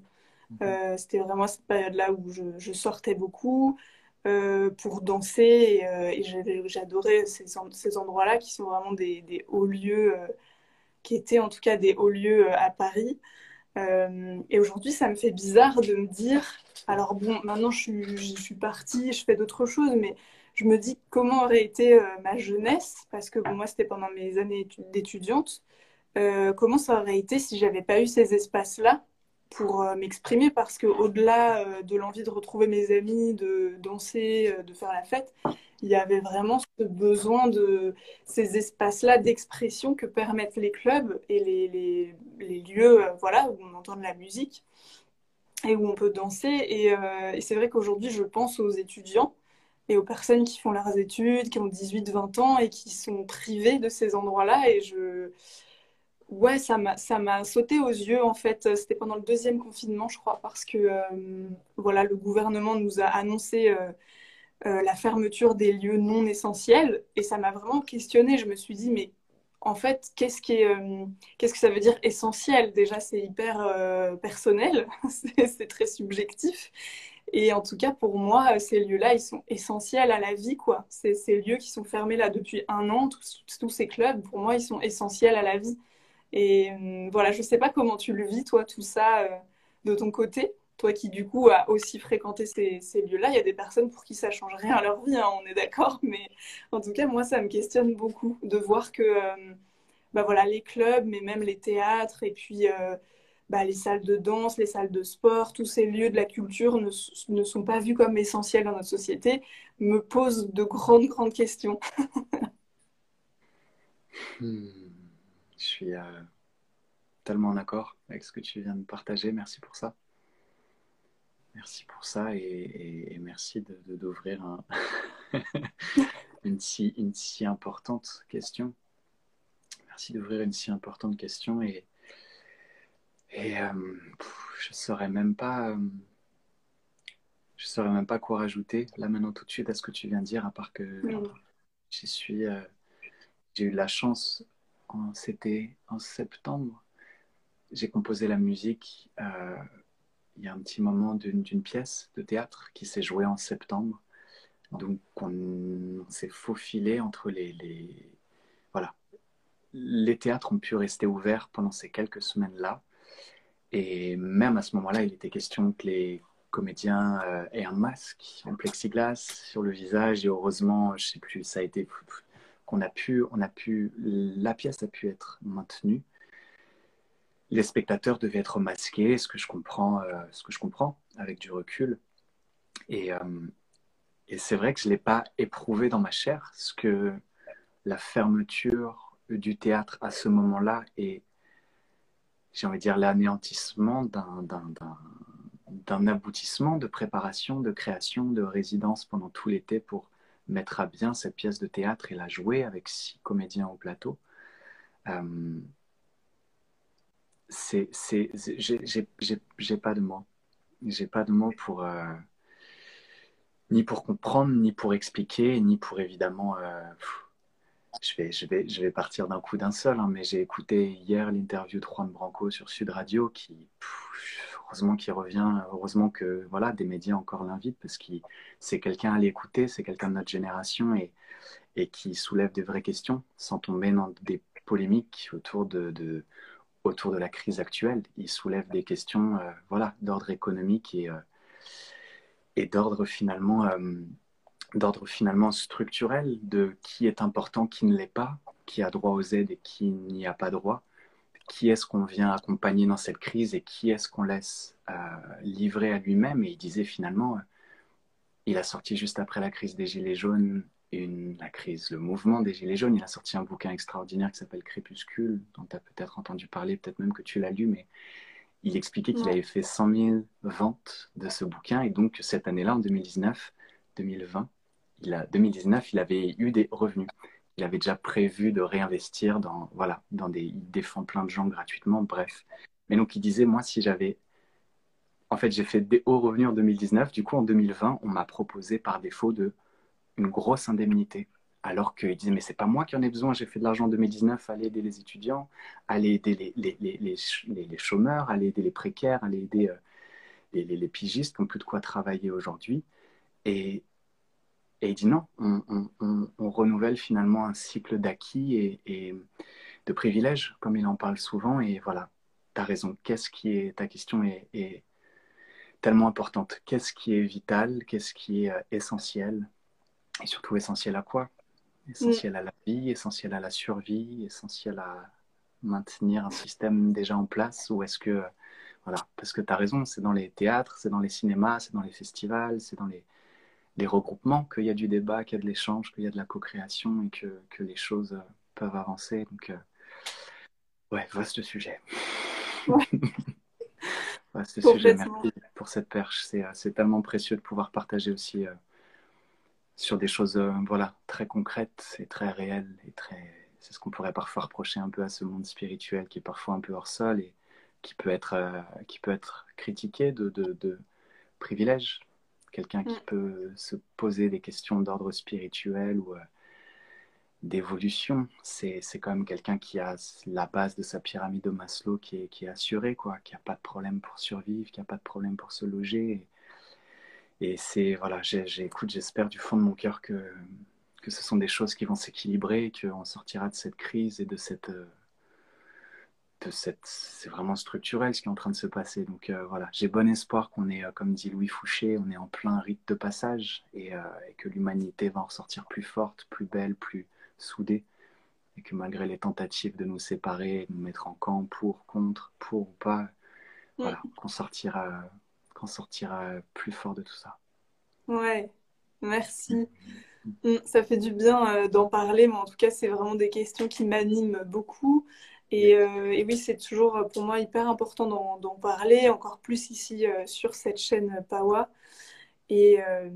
B: Mhm.
A: C'était vraiment cette période-là où je, je sortais beaucoup pour danser et, j'adorais ces, ces endroits-là qui sont vraiment des, des hauts lieux, qui étaient en tout cas des hauts lieux à Paris. Euh, et aujourd'hui, ça me fait bizarre de me dire, alors bon, maintenant je suis, partie, je fais d'autres choses, mais je me dis comment aurait été euh, ma jeunesse, parce que moi c'était pendant mes années étu- d'étudiante, euh, comment ça aurait été si j'avais pas eu ces espaces-là pour m'exprimer, parce que au-delà de l'envie de retrouver mes amis, de danser, de faire la fête, il y avait vraiment ce besoin de ces espaces-là d'expression que permettent les clubs et les, les, lieux euh, voilà, où on entend de la musique et où on peut danser. Et, euh, et c'est vrai qu'aujourd'hui, je pense aux étudiants et aux personnes qui font leurs études, qui ont 18-20 ans et qui sont privées de ces endroits-là. Et je... Ouais, ça m'a, sauté aux yeux, en fait. C'était pendant le deuxième confinement, je crois, parce que euh, voilà, le gouvernement nous a annoncé... la fermeture des lieux non essentiels. Et ça m'a vraiment questionné. Je me suis dit, mais en fait, qu'est-ce qu'est-ce que ça veut dire essentiel? Déjà, c'est hyper personnel, (laughs) c'est très subjectif. Et en tout cas, pour moi, ces lieux-là, ils sont essentiels à la vie, quoi. Ces lieux qui sont fermés là depuis un an, tous, tous, ces clubs, pour moi, ils sont essentiels à la vie. Et euh, voilà, je ne sais pas comment tu le vis, toi, tout ça, euh, de ton côté. Toi qui, du coup, as aussi fréquenté ces, lieux-là, il y a des personnes pour qui ça change rien à leur vie, hein, on est d'accord. Mais en tout cas, moi, ça me questionne beaucoup de voir que euh, bah voilà, les clubs, mais même les théâtres, et puis bah, les salles de danse, les salles de sport, tous ces lieux de la culture ne, sont pas vus comme essentiels dans notre société, me posent de grandes, grandes questions. (laughs)
B: Hmm. Je suis euh, tellement en accord avec ce que tu viens de partager. Merci pour ça. Merci pour ça et, merci d'ouvrir (laughs) une, si, une si importante question. Merci d'ouvrir une si importante question et et euh, je ne saurais même pas. Euh, je saurais même pas quoi rajouter là maintenant tout de suite à ce que tu viens de dire, à part que j'y suis. Euh, j'ai eu de la chance. C'était en septembre. J'ai composé la musique. Il y a un petit moment d'une pièce de théâtre qui s'est jouée en septembre. Donc on, s'est faufilé entre les, voilà. Les théâtres ont pu rester ouverts pendant ces quelques semaines-là. Et même à ce moment-là, il était question que les comédiens euh, aient un masque en plexiglas sur le visage. Et heureusement, je sais plus, ça a été qu'on a pu, on a pu, la pièce a pu être maintenue. Les spectateurs devaient être masqués, ce que je comprends, euh, ce que je comprends avec du recul. Et, euh, et c'est vrai que je l'ai pas éprouvé dans ma chair, ce que la fermeture du théâtre à ce moment-là est j'ai envie de dire, l'anéantissement d'un aboutissement de préparation, de création, de résidence pendant tout l'été pour mettre à bien cette pièce de théâtre et la jouer avec six comédiens au plateau. Euh, c'est, j'ai pas de mots. J'ai pas de mots pour euh, ni pour comprendre, ni pour expliquer, ni pour évidemment euh, je vais, je vais, je vais partir d'un coup d'un seul, hein, mais j'ai écouté hier l'interview de Juan Branco sur Sud Radio, qui, heureusement qu'il revient, heureusement que voilà, des médias encore l'invitent, parce que c'est quelqu'un à l'écouter, c'est quelqu'un de notre génération et, et qui soulève des vraies questions sans tomber dans des polémiques autour de autour de la crise actuelle. Il soulève des questions euh, voilà, d'ordre économique et, euh, et d'ordre finalement. Euh, d'ordre finalement structurel de qui est important, qui ne l'est pas, qui a droit aux aides et qui n'y a pas droit, qui est-ce qu'on vient accompagner dans cette crise et qui est-ce qu'on laisse livrer à lui-même? Et il disait finalement, il a sorti juste après la crise des Gilets jaunes, une, la crise, le mouvement des Gilets jaunes, il a sorti un bouquin extraordinaire qui s'appelle Crépuscule, dont tu as peut-être entendu parler, peut-être même que tu l'as lu, mais il expliquait qu'il avait fait 100 000 ventes de ce bouquin et donc cette année-là, en 2019, 2020, il a, 2019, il avait eu des revenus. Il avait déjà prévu de réinvestir dans, voilà, dans des, il défend plein de gens gratuitement, bref. Mais donc, il disait, moi, si j'avais, en fait, j'ai fait des hauts revenus en 2019. Du coup, en 2020, on m'a proposé par défaut de une grosse indemnité. Alors qu'il disait, mais c'est pas moi qui en ai besoin, j'ai fait de l'argent en 2019, aller aider les étudiants, aller aider les, les, les, les chômeurs, aller aider les précaires, aller aider euh, les, pigistes qui n'ont plus de quoi travailler aujourd'hui. Et, et il dit non, on, renouvelle finalement un cycle d'acquis et, de privilèges, comme il en parle souvent. Et voilà, tu as raison. Qu'est-ce qui est, ta question est, tellement importante. Qu'est-ce qui est vital? Qu'est-ce qui est euh, essentiel? Et surtout essentiel à quoi? Essentiel à la vie, essentiel à la survie, essentiel à maintenir un système déjà en place Ou est-ce que, voilà, parce que tu as raison, c'est dans les théâtres, c'est dans les cinémas, c'est dans les festivals, c'est dans les les regroupements, qu'il y a du débat, qu'il y a de l'échange, qu'il y a de la co-création et que, que, les choses euh, peuvent avancer. Donc, euh, ouais, vaste sujet. (laughs) vaste sujet. Merci pour cette perche. Euh, c'est tellement précieux de pouvoir partager aussi sur des choses voilà, très concrètes et très réelles. Et très... C'est ce qu'on pourrait parfois reprocher un peu à ce monde spirituel qui est parfois un peu hors sol et qui peut être, qui peut être critiqué de, de, de privilèges quelqu'un qui mm. peut se poser des questions d'ordre spirituel ou d'évolution. C'est quand même quelqu'un qui a la base de sa pyramide de Maslow qui est, qui est assurée, quoi, qui n'a pas de problème pour survivre, qui n'a pas de problème pour se loger. Et, c'est, voilà, j'écoute, j'espère du fond de mon cœur que, que ce sont des choses qui vont s'équilibrer, qu'on sortira de cette crise et de cette. De cette c'est vraiment structurel ce qui est en train de se passer. Donc euh, voilà, j'ai bon espoir qu'on est, euh, comme dit Louis Fouché, on est en plein rite de passage et, euh, et que l'humanité va en ressortir plus forte, plus belle, plus, soudés et que malgré les tentatives de nous séparer, de nous mettre en camp pour, contre, pour ou pas, voilà, qu'on sortira, qu'on sortira plus fort de tout ça.
A: Ouais, merci. Mm, ça fait du bien euh, d'en parler, mais en tout cas, c'est vraiment des questions qui m'animent beaucoup. Et, euh, et oui, c'est toujours pour moi hyper important d'en parler, encore plus ici euh, sur cette chaîne Pawa. Et, euh,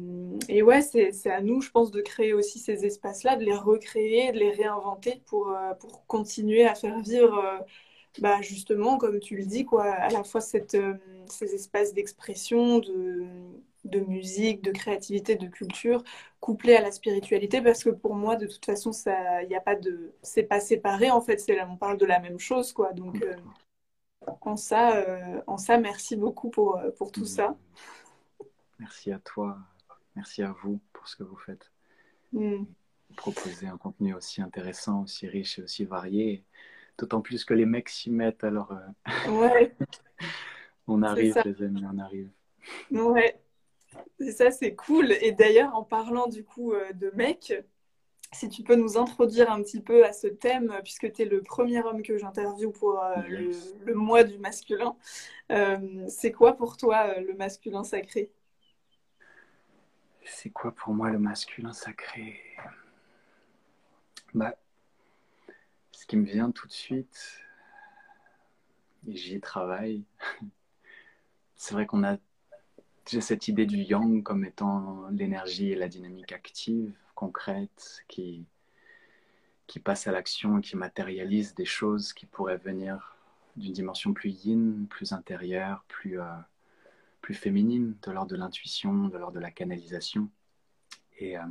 A: et ouais, c'est à nous, je pense, de créer aussi ces espaces-là, de les recréer, de les réinventer pour, euh, pour continuer à faire vivre, euh, bah, justement, comme tu le dis, quoi, à la fois cette, ces espaces d'expression, de, de musique, de créativité, de culture, couplés à la spiritualité, parce que pour moi, de toute façon, ça, il a pas de, c'est pas séparé, en fait, c'est on parle de la même chose, quoi. Donc, en ça, en ça, merci beaucoup pour, pour tout ça.
B: Merci à toi, merci à vous pour ce que vous faites. Mm. Vous proposez un contenu aussi intéressant, aussi riche et aussi varié. D'autant plus que les mecs s'y mettent, alors euh,
A: ouais. (laughs)
B: on arrive, les amis, on arrive.
A: Ouais, c'est ça, c'est cool. Et d'ailleurs, en parlant du coup euh, de mecs, si tu peux nous introduire un petit peu à ce thème, puisque tu es le premier homme que j'interviewe pour euh, le, le, mois du masculin, c'est quoi pour toi le masculin sacré?
B: C'est quoi pour moi le masculin sacré? Bah, qui me vient tout de suite, et j'y travaille, (laughs) c'est vrai qu'on a j'ai cette idée du yang comme étant l'énergie et la dynamique active, concrète, qui, qui passe à l'action, qui matérialise des choses qui pourraient venir d'une dimension plus yin, plus intérieure, plus, euh, plus féminine, de l'ordre de l'intuition, de l'ordre de la canalisation. Et, euh,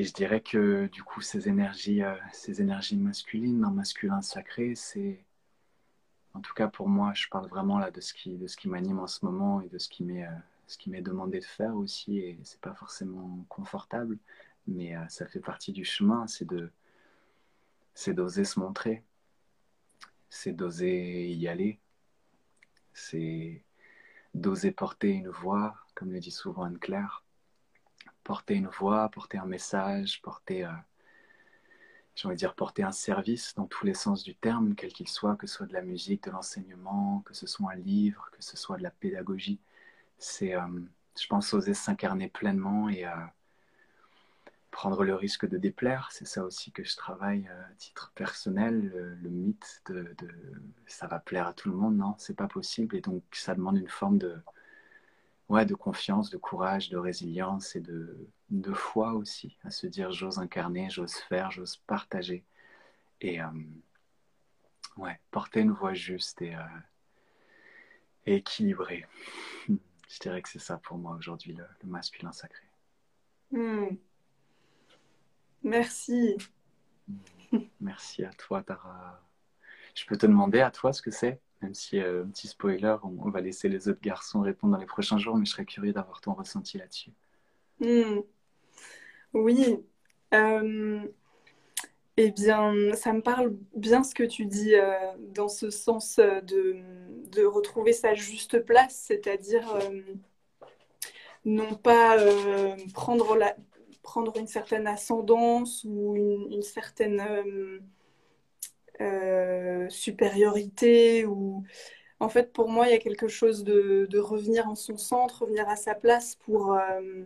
B: et je dirais que du coup, ces énergies, euh, ces énergies masculines, un masculin sacré, c'est, en tout cas pour moi, je parle vraiment là de ce qui, qui m'anime en ce moment et de ce qui m'est, euh, ce qui m'est demandé de faire aussi. Et c'est pas forcément confortable, mais ça fait partie du chemin. C'est d'oser se montrer, c'est d'oser y aller, c'est d'oser porter une voix, comme le dit souvent Anne-Claire, porter une voix, porter un message, porter, euh, j'ai envie de dire, porter un service dans tous les sens du terme, quel qu'il soit, que ce soit de la musique, de l'enseignement, que ce soit un livre, que ce soit de la pédagogie. C'est, euh, je pense, oser s'incarner pleinement et euh, prendre le risque de déplaire. C'est ça aussi que je travaille à titre personnel. Le, mythe de, ça va plaire à tout le monde, non, c'est pas possible. Et donc ça demande une forme de, ouais, de confiance, de courage, de résilience et de, de foi aussi, à se dire j'ose incarner, j'ose faire, j'ose partager. Et euh, ouais, porter une voix juste et, euh, équilibrée. (laughs) Je dirais que c'est ça pour moi aujourd'hui, le, masculin sacré.
A: Hmm. Merci.
B: Merci à toi, Tara. Je peux te demander à toi ce que c'est? Même si, euh, petit spoiler, on, va laisser les autres garçons répondre dans les prochains jours, mais je serais curieux d'avoir ton ressenti là-dessus.
A: Hmm. Oui. Euh, eh bien, ça me parle bien ce que tu dis euh, dans ce sens de, de, retrouver sa juste place, c'est-à-dire non pas prendre la, prendre une certaine ascendance ou une, certaine euh, euh, supériorité ou en fait pour moi il y a quelque chose de, revenir en son centre revenir à sa place pour euh,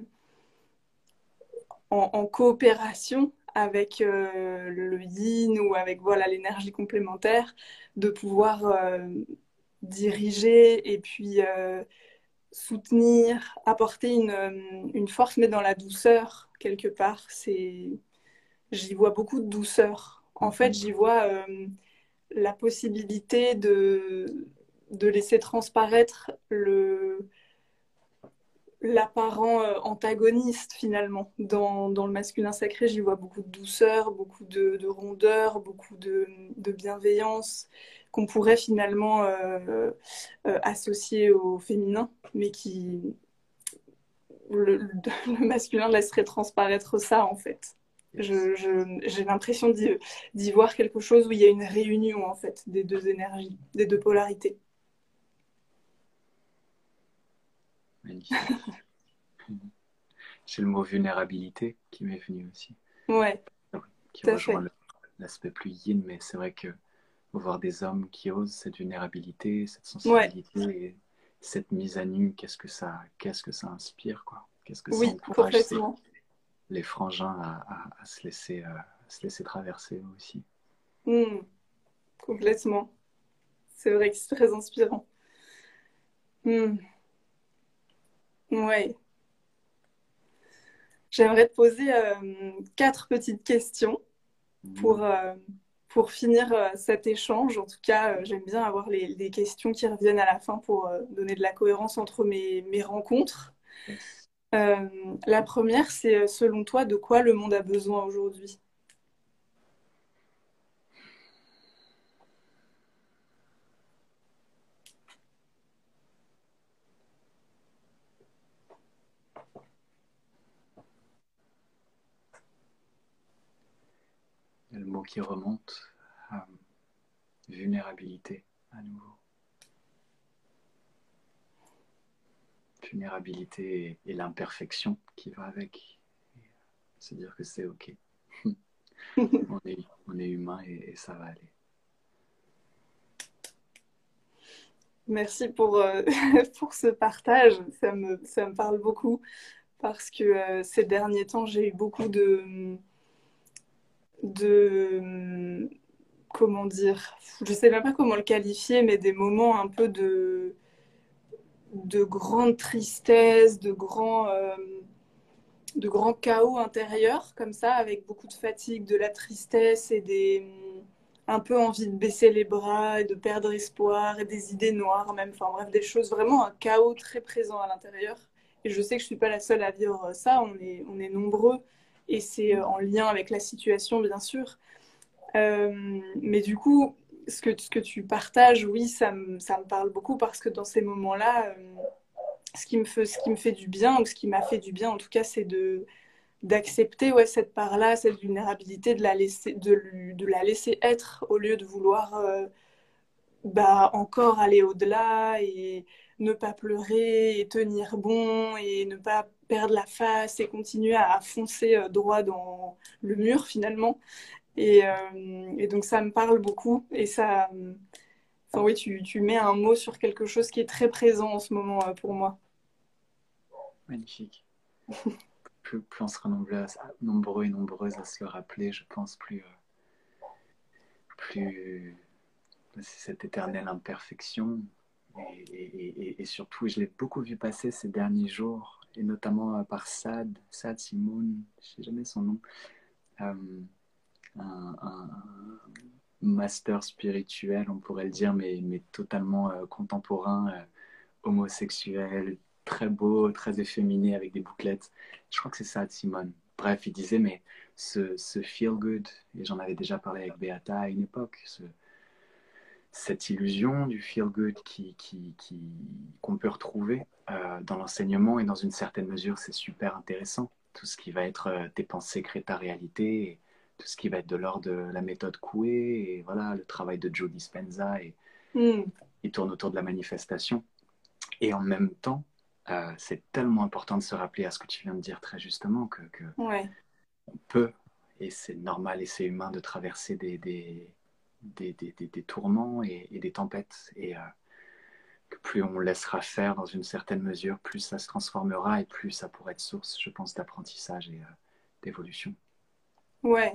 A: en, coopération avec le yin ou avec voilà l'énergie complémentaire de pouvoir diriger et puis soutenir, apporter une, une, force, mais dans la douceur, quelque part. C'est, j'y vois beaucoup de douceur. En fait, j'y vois euh, la possibilité de, laisser transparaître l'apparent euh, antagoniste finalement. Dans, le masculin sacré, j'y vois beaucoup de douceur, beaucoup de, de rondeur, beaucoup de, bienveillance qu'on pourrait finalement euh, associer au féminin, mais qui le, (laughs) masculin laisserait transparaître ça en fait. J'ai je, l'impression d'y voir quelque chose où il y a une réunion en fait des deux énergies, des deux polarités.
B: Magnifique. J'ai le mot vulnérabilité qui m'est venu aussi.
A: Ouais.
B: Qui rejoint l'aspect plus yin, mais c'est vrai que voir des hommes qui osent cette vulnérabilité, cette sensibilité et cette mise à nu, qu'est-ce que ça, qu'est-ce que ça inspire, quoi? Qu'est-ce que ça encourage les frangins à, se laisser, euh, se laisser traverser aussi.
A: Hmm. Complètement. C'est vrai que c'est très inspirant. Hmm. Ouais. J'aimerais te poser euh, quatre petites questions pour, euh, pour finir euh, cet échange. En tout cas, j'aime bien avoir les, les, questions qui reviennent à la fin pour donner de la cohérence entre mes, mes rencontres. La première, c'est selon toi, de quoi le monde a besoin aujourd'hui?
B: Le mot qui remonte, vulnérabilité à nouveau. Vulnérabilité et, l'imperfection qui va avec. Se dire que c'est OK. (laughs) on, est, on, est, humain et, ça va aller.
A: Merci pour, euh, (laughs) pour ce partage. Ça me, ça me parle beaucoup parce que euh, ces derniers temps, j'ai eu beaucoup de de comment dire, je sais même pas comment le qualifier, mais des moments un peu de de grande tristesse, de grand euh, de chaos intérieur comme ça, avec beaucoup de fatigue, de la tristesse et des un peu envie de baisser les bras et de perdre espoir et des idées noires même, enfin bref, des choses vraiment un chaos très présent à l'intérieur. Et je sais que je suis pas la seule à vivre ça, on est on est nombreux et c'est euh, en lien avec la situation, bien sûr. Euh, mais du coup, ce que, tu partages, oui, ça me, parle beaucoup parce que dans ces moments-là, euh, ce, qui me fait, du bien, ou ce qui m'a fait du bien en tout cas, c'est d'accepter ouais, cette part-là, cette vulnérabilité, de la, laisser, de, la laisser être au lieu de vouloir bah, encore aller au-delà et ne pas pleurer et tenir bon et ne pas perdre la face et continuer à foncer euh, droit dans le mur finalement. Et, euh, et donc ça me parle beaucoup et ça, enfin oui, tu, tu, mets un mot sur quelque chose qui est très présent en ce moment euh, pour moi.
B: Magnifique. (laughs) plus, plus, on sera nombreux, et nombreuses à se le rappeler, je pense, plus, plus cette éternelle imperfection. Et, et surtout, je l'ai beaucoup vu passer ces derniers jours, et notamment euh, par Sad, Sad Simone, je ne sais jamais son nom, euh, un, master spirituel, on pourrait le dire, mais, totalement euh, contemporain, homosexuel, très beau, très efféminé avec des bouclettes. Je crois que c'est Sad Simone. Bref, il disait, mais ce, ce feel good, et j'en avais déjà parlé avec Beata à une époque, ce, cette illusion du feel good qu'on peut retrouver euh, dans l'enseignement et dans une certaine mesure c'est super intéressant tout ce qui va être euh, tes pensées créent ta réalité tout ce qui va être de l'ordre de la méthode Coué et voilà le travail de Joe Dispenza et mm. il tourne autour de la manifestation et en même temps euh, c'est tellement important de se rappeler à ce que tu viens de dire très justement que, que on peut et c'est normal et c'est humain de traverser des, des des, des, des, tourments et, des tempêtes. Et euh, que plus on laissera faire dans une certaine mesure, plus ça se transformera et plus ça pourrait être source, je pense, d'apprentissage et euh, d'évolution.
A: Ouais,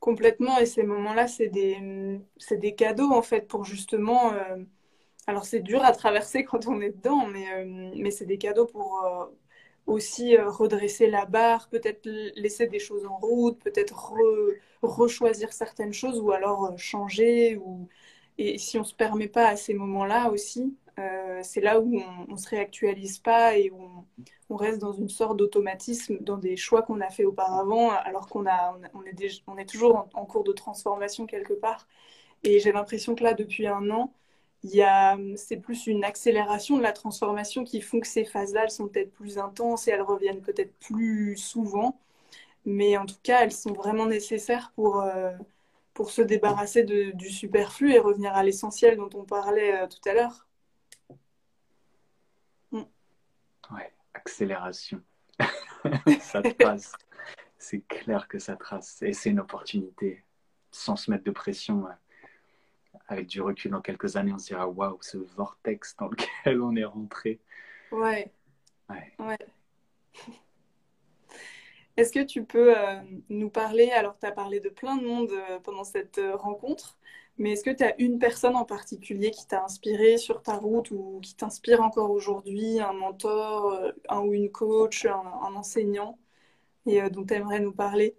A: complètement. Et ces moments-là, c'est des, cadeaux, en fait, pour justement... Euh, alors, c'est dur à traverser (laughs) quand on est dedans, mais, mais c'est des cadeaux pour aussi euh, redresser la barre, peut-être laisser des choses en route, peut-être rechoisir certaines choses ou alors euh, changer. Ou... Et si on ne se permet pas à ces moments-là aussi, Euh, c'est là où on ne se réactualise pas et où on, reste dans une sorte d'automatisme, dans des choix qu'on a fait auparavant, alors qu'on a, on, est, on est toujours en, cours de transformation quelque part. Et j'ai l'impression que là, depuis un an, c'est plus une accélération de la transformation qui font que ces phases-là, elles sont peut-être plus intenses et elles reviennent peut-être plus souvent. Mais en tout cas, elles sont vraiment nécessaires pour, euh, pour se débarrasser du superflu et revenir à l'essentiel dont on parlait euh, tout à l'heure.
B: Mm. Ouais, accélération. (laughs) ça trace. C'est clair que ça trace. Et c'est une opportunité, sans se mettre de pression. Avec du recul, dans quelques années, on se dira waouh, ce vortex dans lequel on est rentré.
A: Ouais. Ouais. ouais. (laughs) Est-ce que tu peux euh, nous parler, alors tu as parlé de plein de monde euh, pendant cette euh, rencontre, mais est-ce que tu as une personne en particulier qui t'a inspiré sur ta route ou qui t'inspire encore aujourd'hui, un mentor, un ou une coach, un, enseignant, et dont tu aimerais nous parler?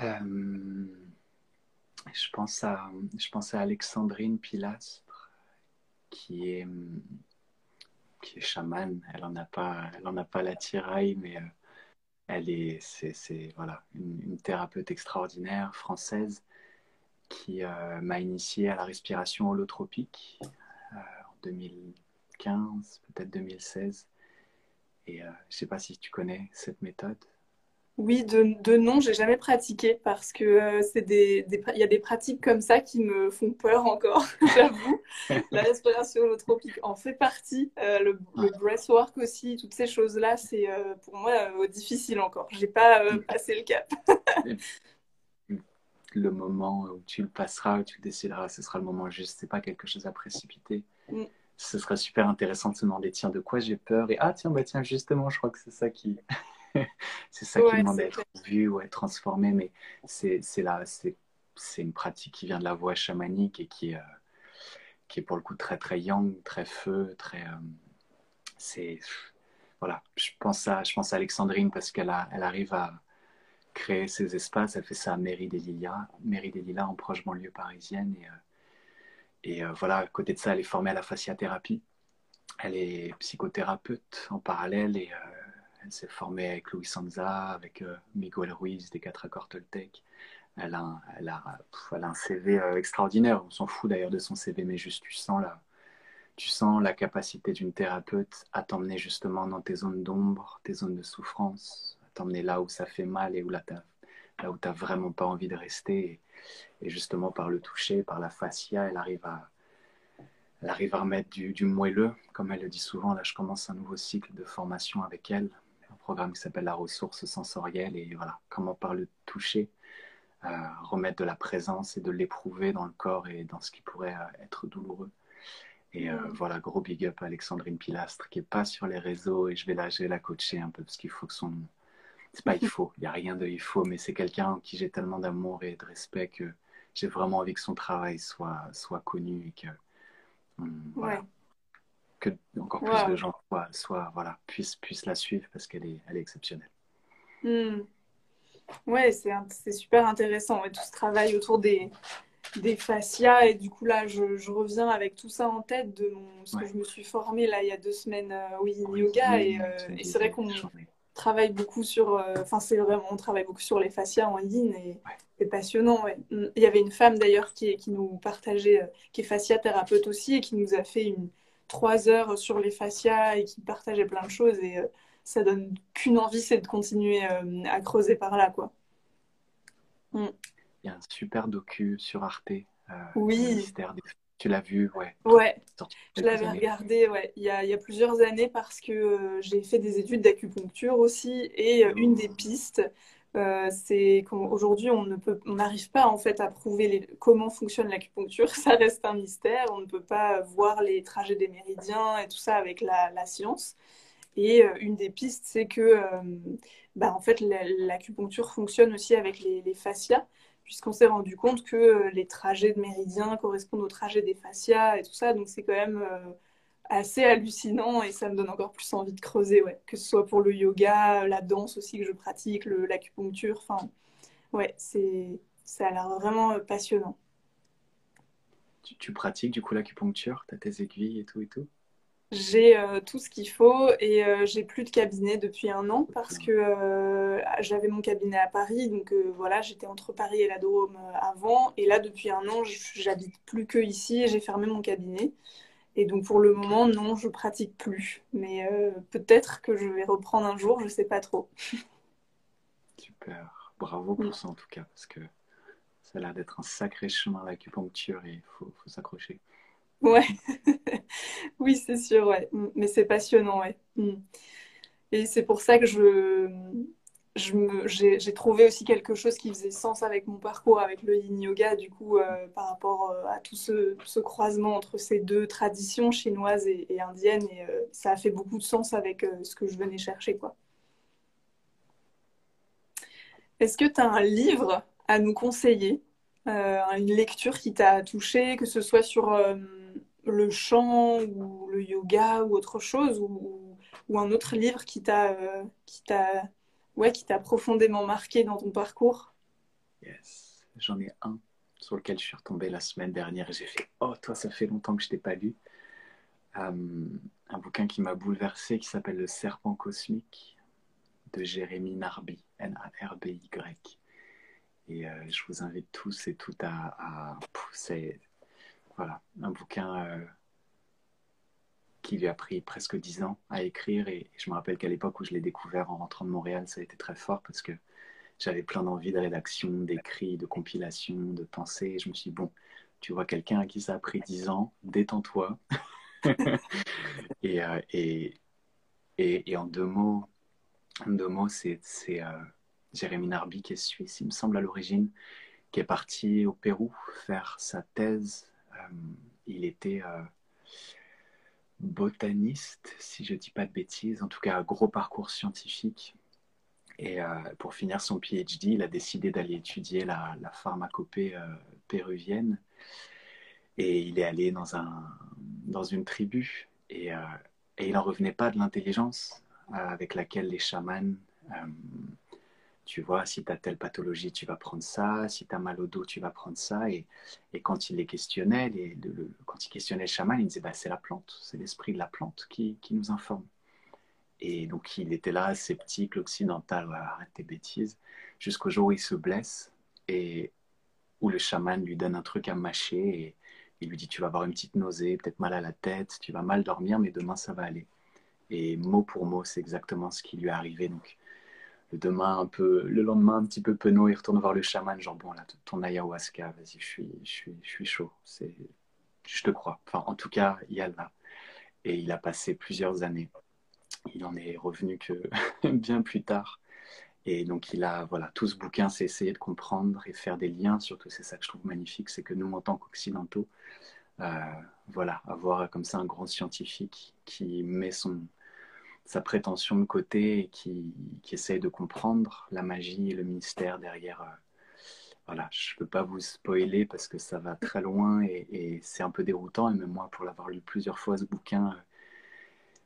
B: Je, pense à, je pense à Alexandrine Pilastre, qui est qui est chamane. Elle en a pas, elle a pas la tiraille, mais euh, elle est, c'est, voilà, une, thérapeute extraordinaire française qui euh, m'a initié à la respiration holotropique euh, en 2015, peut-être 2016. Et je ne sais pas si tu connais cette méthode.
A: Oui, de, de nom, j'ai jamais pratiqué parce que euh, c'est des, il y a des pratiques comme ça qui me font peur encore, (laughs) j'avoue. La respiration holotropique en fait partie, euh, le, le, breathwork aussi, toutes ces choses-là, c'est euh, pour moi difficile encore. J'ai pas mm. passé le cap.
B: Le moment où tu le passeras, où tu le décideras, ce sera le moment juste. C'est pas quelque chose à précipiter. Mm. Ce serait super intéressant de se demander tiens de quoi j'ai peur? Et ah tiens bah tiens justement je crois que c'est ça qui (laughs) c'est ça qui demande d'être vu ou être transformé, mais c'est c'est une pratique qui vient de la voix chamanique et qui est, euh, qui est pour le coup très très yang, très feu, très euh, c'est voilà. Je pense à je pense à Alexandrine parce qu'elle elle arrive à créer ces espaces. Elle fait ça à Mairie des Lilas, Mairie en proche banlieue parisienne et euh, et voilà, à côté de ça, elle est formée à la fasciathérapie. Elle est psychothérapeute en parallèle et elle s'est formée avec Louis Sanza, avec euh, Miguel Ruiz des quatre accords Toltec. Elle a, elle, a, un CV euh, extraordinaire. On s'en fout d'ailleurs de son CV, mais juste tu sens la, tu sens la capacité d'une thérapeute à t'emmener justement dans tes zones d'ombre, tes zones de souffrance, t'emmener là où ça fait mal et où là, là où tu n'as vraiment pas envie de rester. Et, justement, par le toucher, par la fascia, elle arrive à, elle arrive à remettre du, du, moelleux, comme elle le dit souvent. Là, je commence un nouveau cycle de formation avec elle programme qui s'appelle la ressource sensorielle et voilà, comment par le toucher, euh, remettre de la présence et de l'éprouver dans le corps et dans ce qui pourrait euh, être douloureux. Et euh, voilà, gros big up à Alexandrine Pilastre qui est pas sur les réseaux et je vais la, je vais la coacher un peu parce qu'il faut que son. C'est pas il faut, il n'y a rien de il faut, mais c'est quelqu'un en qui j'ai tellement d'amour et de respect que j'ai vraiment envie que son travail soit, soit connu et que. voilà, que encore plus de gens soit, voilà, puissent, puissent la suivre parce qu'elle est, elle est exceptionnelle.
A: Hmm. Ouais, c'est super intéressant. tout ce travail autour des, des fascias. Et du coup, là, je, je, reviens avec tout ça en tête de ce que je me suis formée là, il y a deux semaines euh, oui, yoga. et, euh, et c'est vrai qu'on travaille beaucoup sur. Euh, enfin, c'est vraiment, on travaille beaucoup sur les fascias en yin et c'est passionnant. Il y avait une femme d'ailleurs qui, qui nous partageait, qui est fascia thérapeute aussi et qui nous a fait une trois heures sur les fascias et qui partageait plein de choses et euh, ça donne qu'une envie, c'est de continuer euh, à creuser par là, quoi.
B: Mm. Il y a un super docu sur Arte.
A: Euh, oui.
B: Tu l'as vu, ouais.
A: Ouais. Je l'avais regardé, ouais. Il y, a, il y, a, plusieurs années parce que j'ai fait des études d'acupuncture aussi et une des pistes euh, c'est qu'aujourd'hui on ne peut, on n'arrive pas en fait à prouver les, comment fonctionne l'acupuncture. (laughs) Ça reste un mystère. On ne peut pas voir les trajets des méridiens et tout ça avec la, science. Et euh, une des pistes, c'est que euh, bah, en fait l'acupuncture fonctionne aussi avec les, les fascias, puisqu'on s'est rendu compte que les trajets de méridiens correspondent aux trajets des fascias et tout ça. Donc c'est quand même assez hallucinant et ça me donne encore plus envie de creuser, que ce soit pour le yoga, la danse aussi que je pratique, l'acupuncture, enfin, ouais, c'est, ça a l'air vraiment euh, passionnant.
B: tu, pratiques du coup l'acupuncture? Tu as tes aiguilles et tout et tout?
A: J'ai euh, tout ce qu'il faut et euh, j'ai plus de cabinet depuis un an parce que euh, j'avais mon cabinet à Paris. Donc voilà, j'étais entre Paris et la Drôme avant. Et là, depuis un an, j'habite plus que ici et j'ai fermé mon cabinet. Et donc pour le moment, non, je pratique plus. Mais peut-être que je vais reprendre un jour, je sais pas trop. (laughs)
B: Super. Bravo pour ça en tout cas, parce que ça a l'air d'être un sacré chemin l'acupuncture et il faut s'accrocher.
A: Ouais, (laughs) oui, c'est sûr, ouais. Mm. Mais c'est passionnant, ouais. Mm. Et c'est pour ça que je, j'ai, trouvé aussi quelque chose qui faisait sens avec mon parcours, avec le yin yoga, du coup, euh, par rapport euh, à tout ce, croisement entre ces deux traditions chinoises et, indiennes. Et euh, ça a fait beaucoup de sens avec ce que je venais chercher, quoi. Est-ce que tu as un livre à nous conseiller, une lecture qui t'a touché, que ce soit sur le chant ou le yoga ou autre chose ou, ou un autre livre qui t'a euh, qui t'a ouais qui t'a profondément marqué dans ton parcours?
B: Yes, j'en ai un sur lequel je suis retombé la semaine dernière et j'ai fait oh toi ça fait longtemps que je t'ai pas lu. Euh, un bouquin qui m'a bouleversé qui s'appelle Le Serpent cosmique de Jérémy Narby N-A-R-B-Y et euh, je vous invite tous et toutes à, à c'est voilà, un bouquin euh, qui lui a pris presque dix ans à écrire. Et je me rappelle qu'à l'époque où je l'ai découvert en rentrant de Montréal, ça a été très fort parce que j'avais plein d'envie de rédaction, d'écrit, de compilation, de pensée. Et je me suis dit, bon, tu vois quelqu'un à qui ça a pris dix ans, détends-toi. (laughs) Euh, et, et, et, en deux mots, en deux mots c'est euh, Jérémy Narby qui est suisse, il me semble à l'origine, qui est parti au Pérou faire sa thèse il était euh, botaniste, si je ne dis pas de bêtises, en tout cas un gros parcours scientifique. Et euh, pour finir son PhD, il a décidé d'aller étudier la, pharmacopée péruvienne. Et il est allé dans, un, dans une tribu. Et, et il n'en revenait pas de l'intelligence avec laquelle les chamans tu vois, si tu as telle pathologie, tu vas prendre ça, si tu as mal au dos, tu vas prendre ça. Et, quand il les questionnait, le, quand il questionnait le chaman, il disait, bah, c'est la plante, c'est l'esprit de la plante qui, qui, nous informe. Et donc il était là, sceptique, l'occidental, arrête tes bêtises, jusqu'au jour où il se blesse et où le chaman lui donne un truc à mâcher et il lui dit, tu vas avoir une petite nausée, peut-être mal à la tête, tu vas mal dormir, mais demain ça va aller. Et mot pour mot, c'est exactement ce qui lui est arrivé. Donc, le demain un peu, le lendemain un petit peu penaud, il retourne voir le chaman, genre bon là, ton ayahuasca, vas-y, je suis, je suis, je suis chaud, c'est, je te crois. Enfin, en tout cas, il y a là. Et il a passé plusieurs années. Il en est revenu que (laughs) bien plus tard. Et donc il a, voilà, tout ce bouquin, c'est essayer de comprendre et faire des liens. Surtout, c'est ça que je trouve magnifique, c'est que nous, en tant qu'occidentaux, euh, voilà, avoir comme ça un grand scientifique qui met son, sa prétention de côté et qui, qui, essaye de comprendre la magie et le mystère derrière. Euh, voilà, je ne peux pas vous spoiler parce que ça va très loin et, c'est un peu déroutant. Et même moi, pour l'avoir lu plusieurs fois, ce bouquin, euh,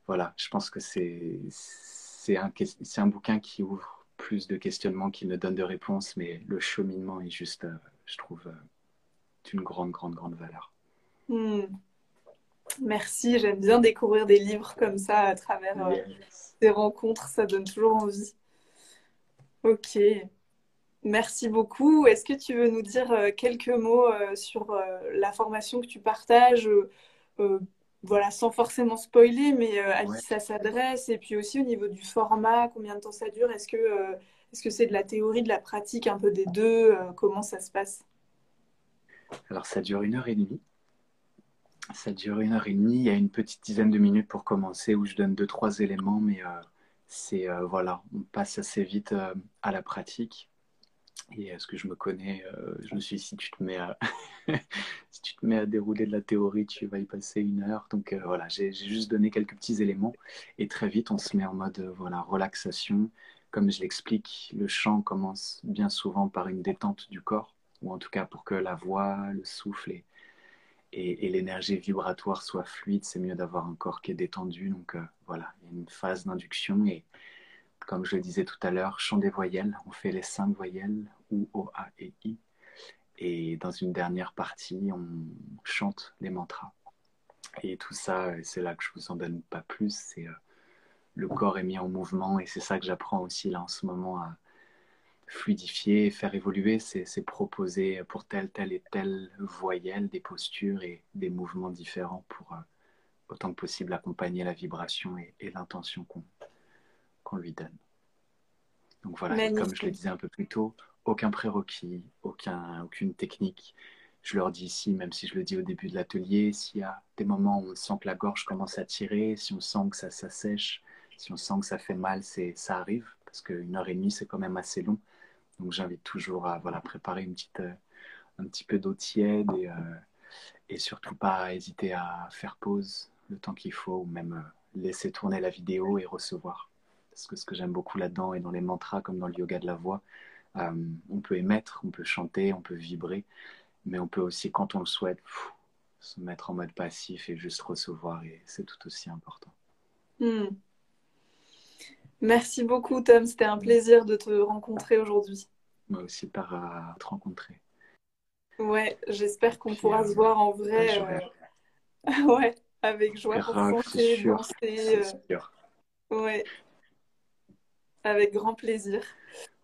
B: voilà, je pense que c'est un, un bouquin qui ouvre plus de questionnements qu'il ne donne de réponses, mais le cheminement est juste, euh, je trouve, d'une grande, grande, grande valeur.
A: Hmm. Merci, j'aime bien découvrir des livres comme ça à travers euh, des rencontres, ça donne toujours envie. Ok, merci beaucoup. Est-ce que tu veux nous dire euh, quelques mots euh, sur la formation que tu partages voilà, sans forcément spoiler, mais à qui ça s'adresse, et puis aussi au niveau du format, combien de temps ça dure, est-ce que est-ce que c'est de la théorie, de la pratique, un peu des deux, comment ça se passe?
B: Alors ça dure une heure et demie. Ça dure une heure et demie. Il y a une petite dizaine de minutes pour commencer où je donne deux, trois éléments, mais euh, c'est euh, voilà, on passe assez vite euh, à la pratique. Et est-ce que je me connais Je me suis dit, si tu te mets à (laughs) si tu te mets à dérouler de la théorie, tu vas y passer une heure. Donc voilà, j'ai juste donné quelques petits éléments et très vite on se met en mode voilà relaxation. Comme je l'explique, le chant commence bien souvent par une détente du corps, ou en tout cas pour que la voix, le souffle et et, l'énergie vibratoire soit fluide, c'est mieux d'avoir un corps qui est détendu. Donc euh, voilà, il y a une phase d'induction et comme je le disais tout à l'heure, chant des voyelles, on fait les cinq voyelles, ou O, A et I. Et dans une dernière partie, on chante les mantras. Et tout ça, c'est là que je vous en donne pas plus. C'est euh, le corps est mis en mouvement et c'est ça que j'apprends aussi là en ce moment à fluidifier, faire évoluer. C'est proposer pour telle, telle et telle voyelle des postures et des mouvements différents pour euh, autant que possible accompagner la vibration et, l'intention qu'on lui donne. Donc voilà, comme je le disais un peu plus tôt, aucun prérequis, aucun, aucune technique. Je leur dis ici, même si je le dis au début de l'atelier, s'il y a des moments où on sent que la gorge commence à tirer, si on sent que ça s'assèche, si on sent que ça fait mal, ça arrive, parce qu'une heure et demie, c'est quand même assez long. Donc j'invite toujours à voilà, préparer une petite, euh, un petit peu d'eau tiède et, euh, et surtout pas hésiter à faire pause le temps qu'il faut ou même euh, laisser tourner la vidéo et recevoir. Parce que ce que j'aime beaucoup là-dedans et dans les mantras comme dans le yoga de la voix, on peut émettre, on peut chanter, on peut vibrer, mais on peut aussi, quand on le souhaite, se mettre en mode passif et juste recevoir, et c'est tout aussi important.
A: Hmm. Merci beaucoup, Tom. C'était un plaisir de te rencontrer aujourd'hui.
B: Moi aussi, par à te rencontrer.
A: Ouais, j'espère qu'on pourra se voir en vrai. Euh, (laughs) ouais, avec joie pour danser. Ouais, avec grand plaisir.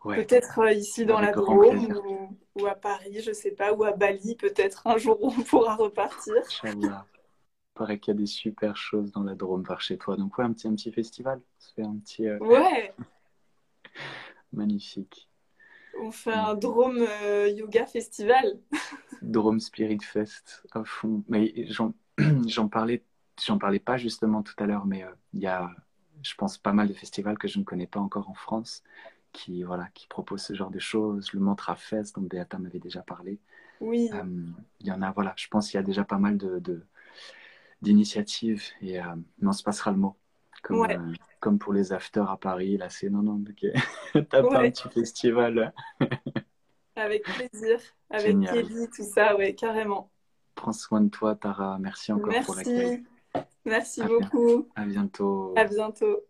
A: Peut-être euh, ici dans la Drôme ou, à Paris, je sais pas, ou à Bali, peut-être un jour (laughs) on pourra repartir.
B: Paraît qu'il y a des super choses dans la Drôme par chez toi. Donc ouais, un petit, un petit festival. On fait un petit.
A: Euh, ouais. (laughs)
B: Magnifique.
A: On fait un Drôme euh, Yoga Festival. (laughs)
B: Drôme Spirit Fest à fond. Mais (clears throat) j'en parlais, j'en parlais pas justement tout à l'heure, mais il y a, je pense, pas mal de festivals que je ne connais pas encore en France qui, voilà, qui propose ce genre de choses. Le Mantra Fest, dont Beata m'avait déjà parlé.
A: Oui.
B: Euh, il y en a, voilà, je pense qu'il y a déjà pas mal de, d'initiatives et euh, on se passera le mot. Comme, euh, comme pour les afters à Paris, là c'est non, non, ok. (laughs) T'as pas un petit festival. (laughs)
A: Avec plaisir, avec Kelly, tout ça, ouais, carrément.
B: Prends soin de toi, Tara. Merci encore pour l'accueil.
A: Merci beaucoup.
B: À bientôt.
A: À bientôt.